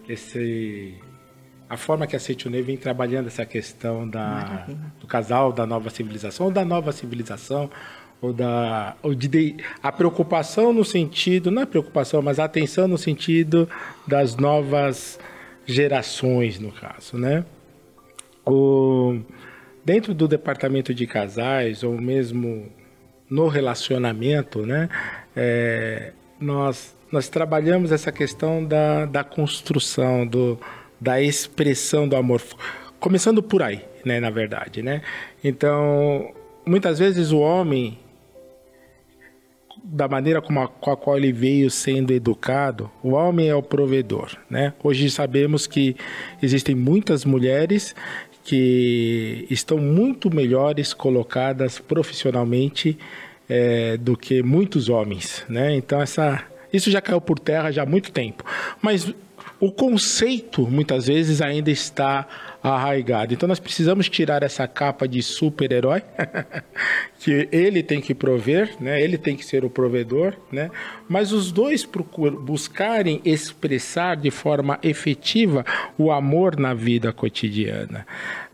Esse, a forma que a Seitonei vem trabalhando essa questão da, do casal, da nova civilização, ou da nova civilização, ou da ou de, de, a preocupação no sentido, não é preocupação, mas a atenção no sentido das novas gerações, no caso, né? O, dentro do departamento de casais, ou mesmo no relacionamento, né? É, nós nós trabalhamos essa questão da, da construção, do, da expressão do amor. Começando por aí, né, na verdade, né? Então, muitas vezes o homem da maneira a, com a qual ele veio sendo educado, o homem é o provedor, né? Hoje sabemos que existem muitas mulheres que estão muito melhores colocadas profissionalmente é, do que muitos homens, né? Então essa isso já caiu por terra já há muito tempo. Mas o conceito muitas vezes ainda está arraigado. Então nós precisamos tirar essa capa de super-herói, [LAUGHS] que ele tem que prover, né? ele tem que ser o provedor, né? mas os dois buscarem expressar de forma efetiva o amor na vida cotidiana,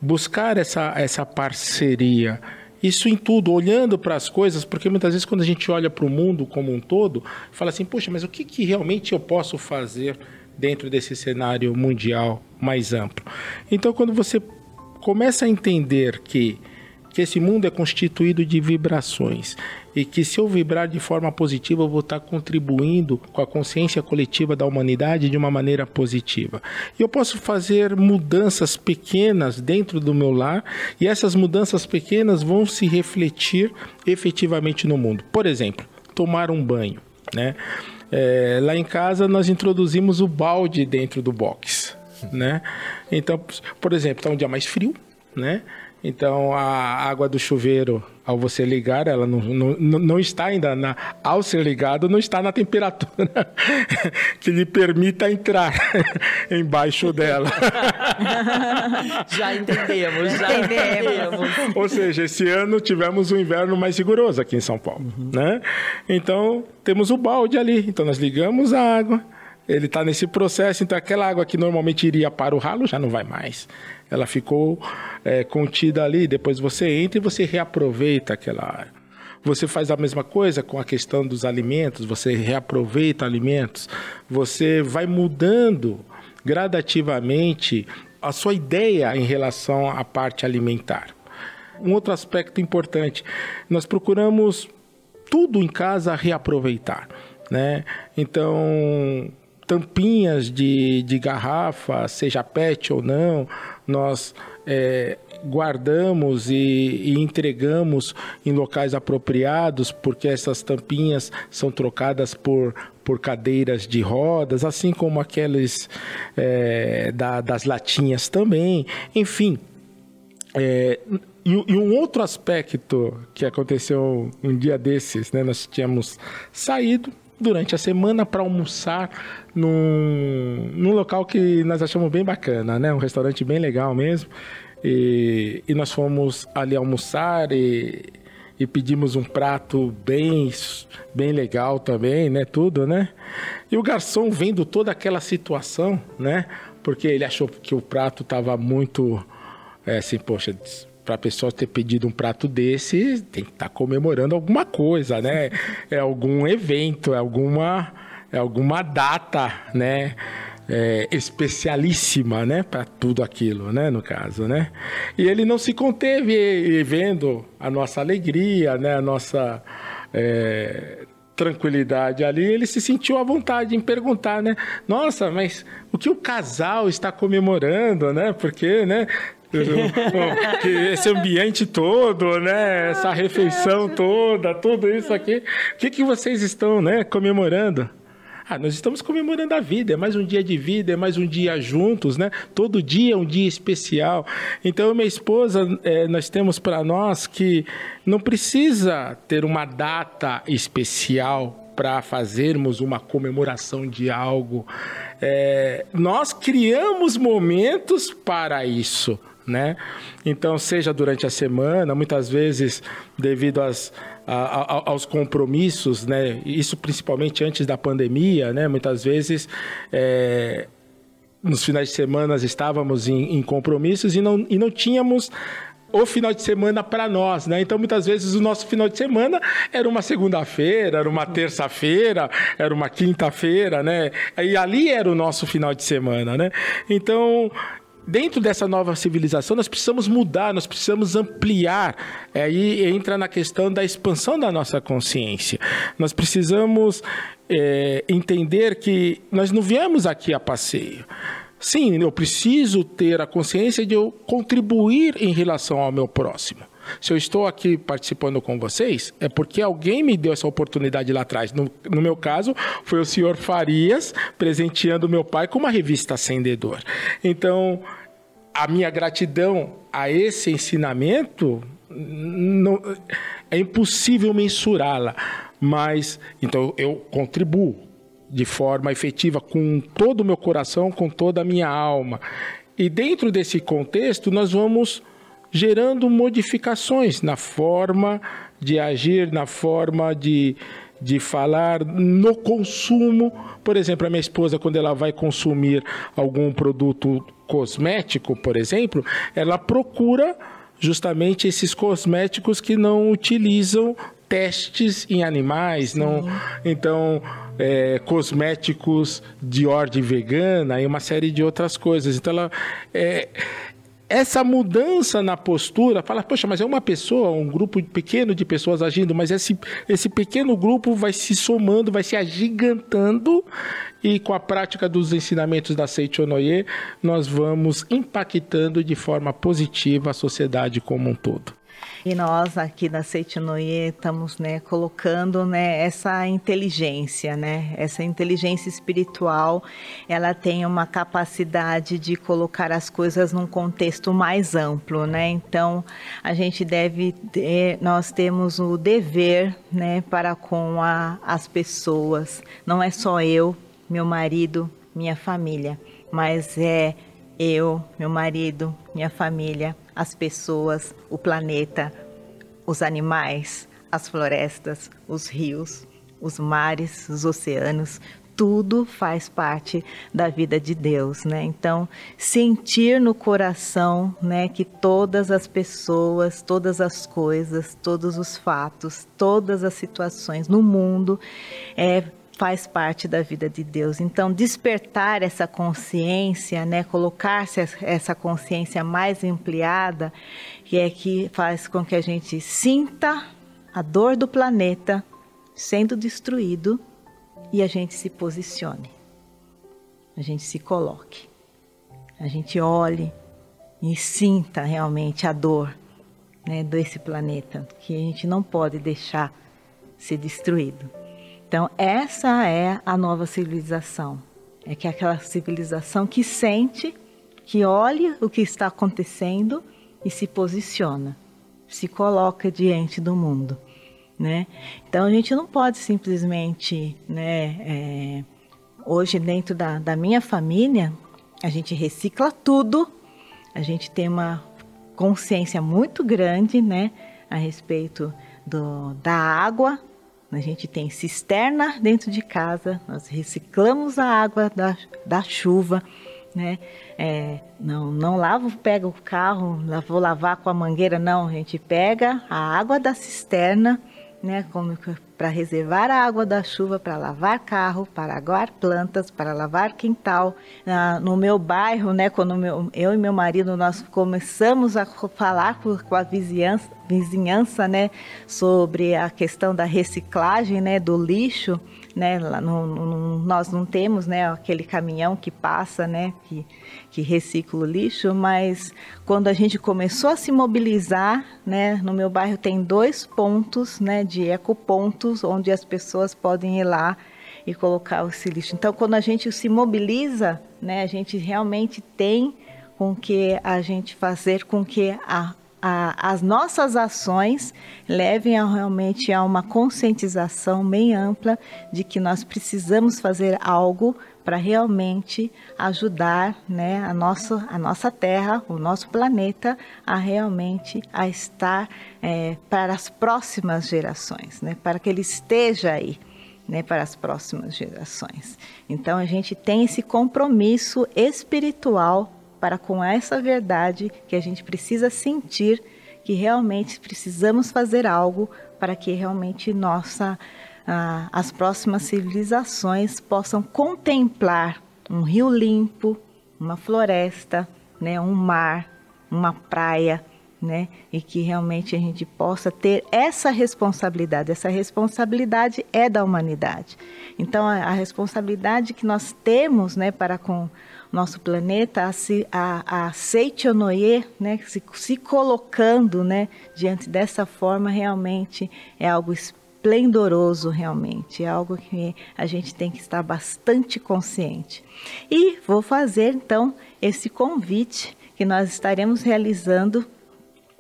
buscar essa, essa parceria. Isso em tudo, olhando para as coisas, porque muitas vezes quando a gente olha para o mundo como um todo, fala assim, poxa, mas o que, que realmente eu posso fazer dentro desse cenário mundial mais amplo. Então, quando você começa a entender que, que esse mundo é constituído de vibrações e que se eu vibrar de forma positiva, eu vou estar contribuindo com a consciência coletiva da humanidade de uma maneira positiva. E eu posso fazer mudanças pequenas dentro do meu lar e essas mudanças pequenas vão se refletir efetivamente no mundo. Por exemplo, tomar um banho, né? É, lá em casa nós introduzimos o balde dentro do box, né? Então, por exemplo, está um dia mais frio, né? Então a água do chuveiro, ao você ligar, ela não, não, não está ainda na, ao ser ligado, não está na temperatura [LAUGHS] que lhe permita entrar [LAUGHS] embaixo dela. [LAUGHS] já entendemos, já entendemos. Ou seja, esse ano tivemos um inverno mais rigoroso aqui em São Paulo, uhum. né? Então temos o balde ali, então nós ligamos a água. Ele está nesse processo, então aquela água que normalmente iria para o ralo já não vai mais ela ficou é, contida ali. Depois você entra e você reaproveita aquela área. Você faz a mesma coisa com a questão dos alimentos, você reaproveita alimentos, você vai mudando gradativamente a sua ideia em relação à parte alimentar. Um outro aspecto importante, nós procuramos tudo em casa reaproveitar, né? Então, tampinhas de, de garrafa, seja PET ou não, nós é, guardamos e, e, entregamos em locais apropriados, porque essas tampinhas são trocadas por, por cadeiras de rodas, assim como aqueles é, da, das latinhas também. Enfim. É, e, um outro aspecto que aconteceu um dia desses, né? Nós tínhamos saído durante a semana para almoçar num, num local que nós achamos bem bacana, né? Um restaurante bem legal mesmo. E, e nós fomos ali almoçar e, e pedimos um prato bem, bem legal também, né? Tudo, né? E o garçom vendo toda aquela situação, né? Porque ele achou que o prato estava muito, é, assim, poxa, para a pessoa ter pedido um prato desse, tem que estar tá comemorando alguma coisa, né? É algum evento, é alguma, é alguma data, né? É, especialíssima, né, para tudo aquilo, né, no caso, né? E ele não se conteve vendo a nossa alegria, né, a nossa é, tranquilidade ali, ele se sentiu à vontade em perguntar, né? Nossa, mas o que o casal está comemorando, né? Porque, né? Esse ambiente todo, né? Essa refeição toda, tudo isso aqui. O que, que vocês estão, né, comemorando? Ah, nós estamos comemorando a vida, é mais um dia de vida, é mais um dia juntos, né? Todo dia é um dia especial. Então, minha esposa, é, nós temos para nós que não precisa ter uma data especial para fazermos uma comemoração de algo. É, nós criamos momentos para isso né? Então, seja durante a semana, muitas vezes devido às, a, a, aos compromissos, né? Isso principalmente antes da pandemia, né? Muitas vezes é, nos finais de semana estávamos em, em, compromissos e não, e não tínhamos o final de semana para nós, né? Então, muitas vezes o nosso final de semana era uma segunda-feira, era uma terça-feira, era uma quinta-feira, né? E ali era o nosso final de semana, né? Então, dentro dessa nova civilização, nós precisamos mudar, nós precisamos ampliar. Aí entra na questão da expansão da nossa consciência. Nós precisamos é, entender que nós não viemos aqui a passeio. sim, eu preciso ter a consciência de eu contribuir em relação ao meu próximo. Se eu estou aqui participando com vocês, é porque alguém me deu essa oportunidade lá atrás. No, no meu caso, foi o senhor Farias presenteando meu pai com uma revista Acendedor. Então, a minha gratidão a esse ensinamento não, é impossível mensurá-la, mas então eu contribuo de forma efetiva com todo o meu coração, com toda a minha alma. E dentro desse contexto, nós vamos gerando modificações na forma de agir, na forma de, de falar, no consumo. Por exemplo, a minha esposa, quando ela vai consumir algum produto cosmético, por exemplo, ela procura justamente esses cosméticos que não utilizam testes em animais, não, então é, cosméticos de ordem vegana e uma série de outras coisas. Então ela é, essa mudança na postura, fala, poxa, mas é uma pessoa, um grupo pequeno de pessoas agindo, mas esse, esse pequeno grupo vai se somando, vai se agigantando e com a prática dos ensinamentos da Seichonoye, nós vamos impactando de forma positiva a sociedade como um todo. E nós aqui na Seitinoye estamos né, colocando né, essa inteligência, né, essa inteligência espiritual, ela tem uma capacidade de colocar as coisas num contexto mais amplo, né? Então a gente deve, ter, nós temos o dever, né, para com a, as pessoas. Não é só eu, meu marido, minha família, mas é eu, meu marido, minha família, as pessoas, o planeta, os animais, as florestas, os rios, os mares, os oceanos, tudo faz parte da vida de Deus, né? Então, sentir no coração, né, que todas as pessoas, todas as coisas, todos os fatos, todas as situações no mundo é faz parte da vida de Deus. Então, despertar essa consciência, né, colocar-se essa consciência mais ampliada, que é que faz com que a gente sinta a dor do planeta sendo destruído e a gente se posicione. A gente se coloque. A gente olhe e sinta realmente a dor né, desse planeta, que a gente não pode deixar ser destruído. Então, essa é a nova civilização. É que é aquela civilização que sente, que olha o que está acontecendo e se posiciona, se coloca diante do mundo. Né? Então, a gente não pode simplesmente, né, é, hoje dentro da, da minha família, a gente recicla tudo, a gente tem uma consciência muito grande né, a respeito do, da água, a gente tem cisterna dentro de casa, nós reciclamos a água da, da chuva, né? É, não, não lavo, pega o carro, vou lavar com a mangueira, não. A gente pega a água da cisterna, né? Para reservar a água da chuva, para lavar carro, para aguar plantas, para lavar quintal. no meu bairro, né, quando meu, eu e meu marido nós começamos a falar com a vizinhança, vizinhança, né, sobre a questão da reciclagem, né, do lixo, né, no, no, nós não temos, né, aquele caminhão que passa, né, que, que recicla o lixo, mas quando a gente começou a se mobilizar, né, no meu bairro tem dois pontos, né, de ecopontos, onde as pessoas podem ir lá e colocar esse lixo. Então, quando a gente se mobiliza, né, a gente realmente tem com que a gente fazer com que a, a, as nossas ações levem a, realmente a uma conscientização bem ampla de que nós precisamos fazer algo para realmente ajudar né, a, nossa, a nossa Terra, o nosso planeta, a realmente a estar é, para as próximas gerações, né, para que ele esteja aí. Né, para as próximas gerações. Então a gente tem esse compromisso espiritual para com essa verdade que a gente precisa sentir que realmente precisamos fazer algo para que realmente nossa ah, as próximas civilizações possam contemplar um rio limpo, uma floresta, né, um mar, uma praia, né, e que realmente a gente possa ter essa responsabilidade. Essa responsabilidade é da humanidade. Então a, a responsabilidade que nós temos, né, para com nosso planeta, a, a Seichonoye, né, se, se colocando né, diante dessa forma, realmente é algo esplendoroso, realmente. É algo que a gente tem que estar bastante consciente. E vou fazer, então, esse convite que nós estaremos realizando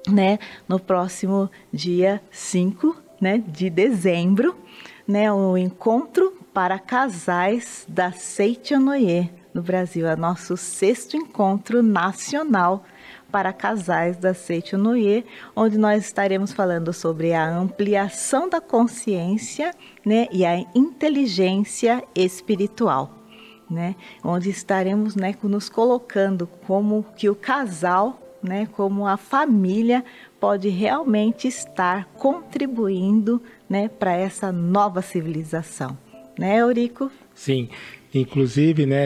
né, no próximo dia 5 né, de dezembro, né, o encontro para casais da Seichonoye no Brasil. É nosso sexto encontro nacional para casais da Seichonoye, onde nós estaremos falando sobre a ampliação da consciência né, e a inteligência espiritual. Né, onde estaremos né, nos colocando como que o casal, né, como a família pode realmente estar contribuindo né, para essa nova civilização. Né, Eurico? Sim, inclusive, né,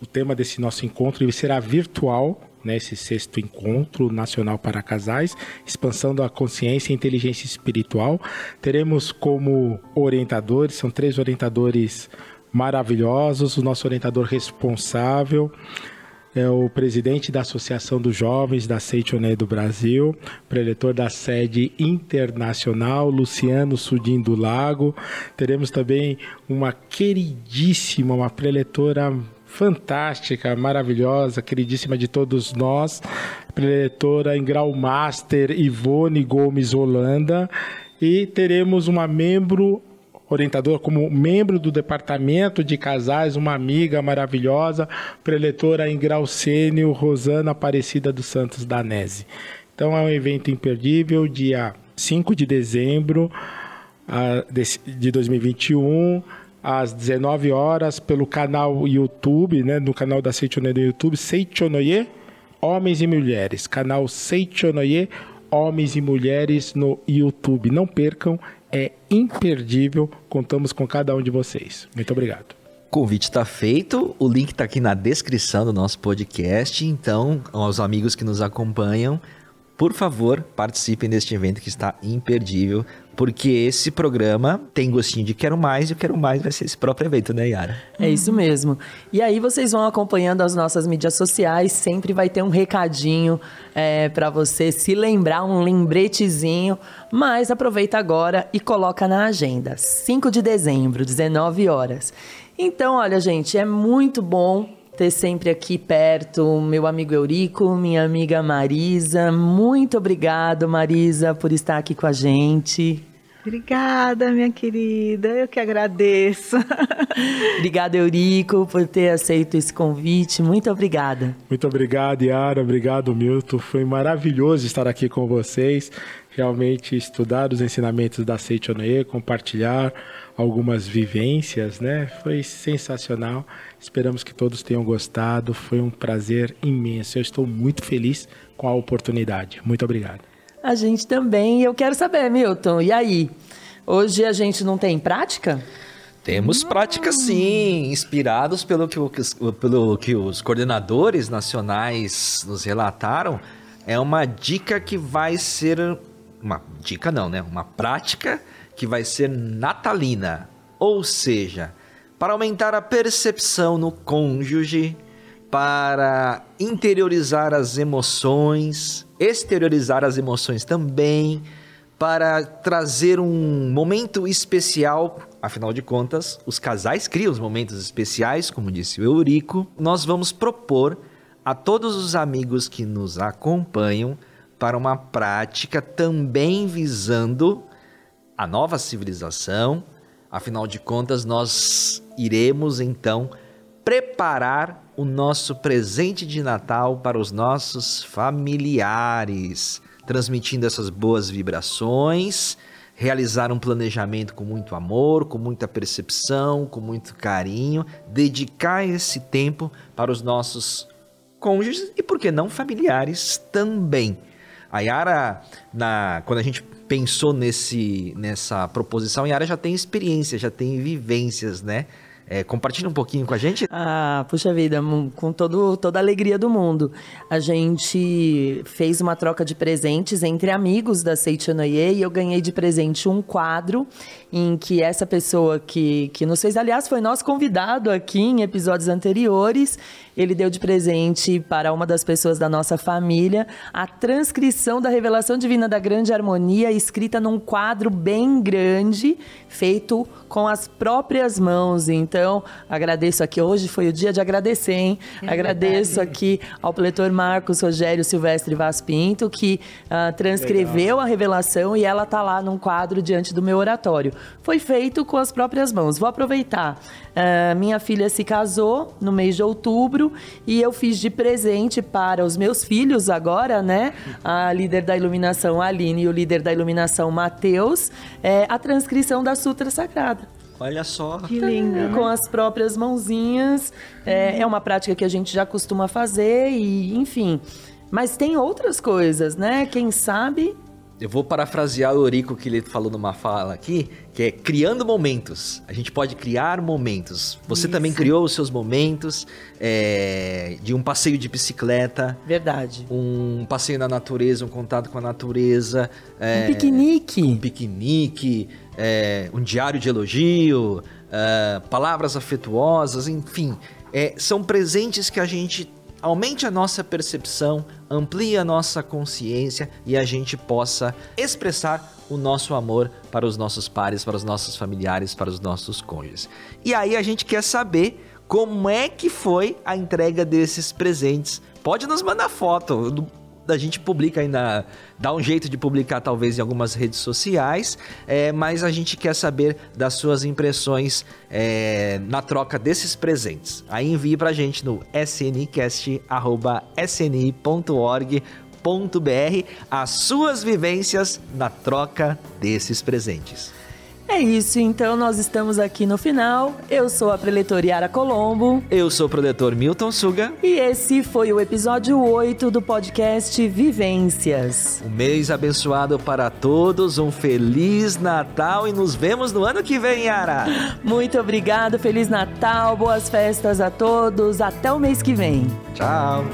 o tema desse nosso encontro será virtual, né, esse sexto encontro nacional para casais, expansão da consciência e inteligência espiritual. Teremos como orientadores, são três orientadores maravilhosos, o nosso orientador responsável, é o presidente da Associação dos Jovens da Seichoné do Brasil, preletor da sede internacional, Luciano Sudim do Lago. Teremos também uma queridíssima, uma preletora fantástica, maravilhosa, queridíssima de todos nós, preletora em grau master Ivone Gomes Holanda. E teremos uma membro orientador, como membro do departamento de casais, uma amiga maravilhosa, preletora em grau sênior, Rosana Aparecida dos Santos Danese. Então é um evento imperdível, dia 5 de dezembro de 2021, às 19 horas, pelo canal YouTube, né, no canal da Seichonoye do YouTube, Seichonoye Homens e Mulheres, canal Seichonoye Homens e Mulheres no YouTube. Não percam, é imperdível. Contamos com cada um de vocês. Muito obrigado. Convite está feito, o link está aqui na descrição do nosso podcast. Então, aos amigos que nos acompanham, por favor, participem deste evento que está imperdível, porque esse programa tem gostinho de quero mais e o quero mais vai ser esse próprio evento, né, Yara? É isso mesmo. E aí vocês vão acompanhando as nossas mídias sociais, sempre vai ter um recadinho é, para você se lembrar, um lembretezinho, mas aproveita agora e coloca na agenda. 5 de dezembro, 19 horas. Então, olha, gente, é muito bom ter sempre aqui perto meu amigo Eurico, minha amiga Marisa. Muito obrigado, Marisa, por estar aqui com a gente. Obrigada, minha querida. Eu que agradeço. [LAUGHS] obrigada, Eurico, por ter aceito esse convite. Muito obrigada. Muito obrigado, Yara. Obrigado, Milton. Foi maravilhoso estar aqui com vocês. Realmente estudar os ensinamentos da Seichonoye, compartilhar algumas vivências, né? Foi sensacional. Esperamos que todos tenham gostado. Foi um prazer imenso. Eu estou muito feliz com a oportunidade. Muito obrigado. A gente também. Eu quero saber, Milton, e aí? Hoje a gente não tem prática? Temos prática sim, inspirados pelo que, pelo que os coordenadores nacionais nos relataram. É uma dica que vai ser. Uma dica não, né? Uma prática que vai ser natalina. Ou seja, para aumentar a percepção no cônjuge, para interiorizar as emoções, exteriorizar as emoções também, para trazer um momento especial. Afinal de contas, os casais criam os momentos especiais, como disse o Eurico. Nós vamos propor a todos os amigos que nos acompanham para uma prática também visando a nova civilização. Afinal de contas, nós iremos então preparar o nosso presente de Natal para os nossos familiares, transmitindo essas boas vibrações, realizar um planejamento com muito amor, com muita percepção, com muito carinho, dedicar esse tempo para os nossos cônjuges e, por que não, familiares também. A Yara, na, quando a gente pensou nesse, nessa proposição, a Yara já tem experiência, já tem vivências, né? É, compartilha um pouquinho com a gente. Ah, puxa vida, com todo, toda a alegria do mundo. A gente fez uma troca de presentes entre amigos da Seichanoye e eu ganhei de presente um quadro em que essa pessoa que, que nos fez, aliás, foi nosso convidado aqui em episódios anteriores, ele deu de presente para uma das pessoas da nossa família a transcrição da revelação divina da grande harmonia, escrita num quadro bem grande, feito com as próprias mãos. Então, agradeço aqui. Hoje foi o dia de agradecer, hein? É agradeço aqui ao pletor Marcos Rogério Silvestre Vaz Pinto, que uh, transcreveu Legal. a revelação e ela está lá num quadro diante do meu oratório. Foi feito com as próprias mãos. Vou aproveitar. Uh, minha filha se casou no mês de outubro e eu fiz de presente para os meus filhos agora, né? A líder da iluminação Aline e o líder da iluminação Mateus, é, a transcrição da Sutra Sagrada. Olha só. Que lindo. Com as próprias mãozinhas. É, é uma prática que a gente já costuma fazer e, enfim. Mas tem outras coisas, né? Quem sabe eu vou parafrasear o Eurico que ele falou numa fala aqui, que é criando momentos. A gente pode criar momentos. Você Isso. também criou os seus momentos é, de um passeio de bicicleta. Verdade. Um passeio na natureza, um contato com a natureza. É, um piquenique. Um piquenique, é, um diário de elogio, é, palavras afetuosas, enfim. É, são presentes que a gente aumente a nossa percepção, amplie a nossa consciência e a gente possa expressar o nosso amor para os nossos pares, para os nossos familiares, para os nossos cônjuges. E aí a gente quer saber como é que foi a entrega desses presentes. Pode nos mandar foto a gente publica ainda, dá um jeito de publicar talvez em algumas redes sociais, é, mas a gente quer saber das suas impressões é, na troca desses presentes. Aí envie pra gente no sncast.sni.org as suas vivências na troca desses presentes. É isso, então nós estamos aqui no final. Eu sou a preletora Yara Colombo. Eu sou o preletor Milton Suga. E esse foi o episódio 8 do podcast Vivências. Um mês abençoado para todos, um Feliz Natal e nos vemos no ano que vem, Yara. Muito obrigado, Feliz Natal, boas festas a todos, até o mês que vem. Tchau.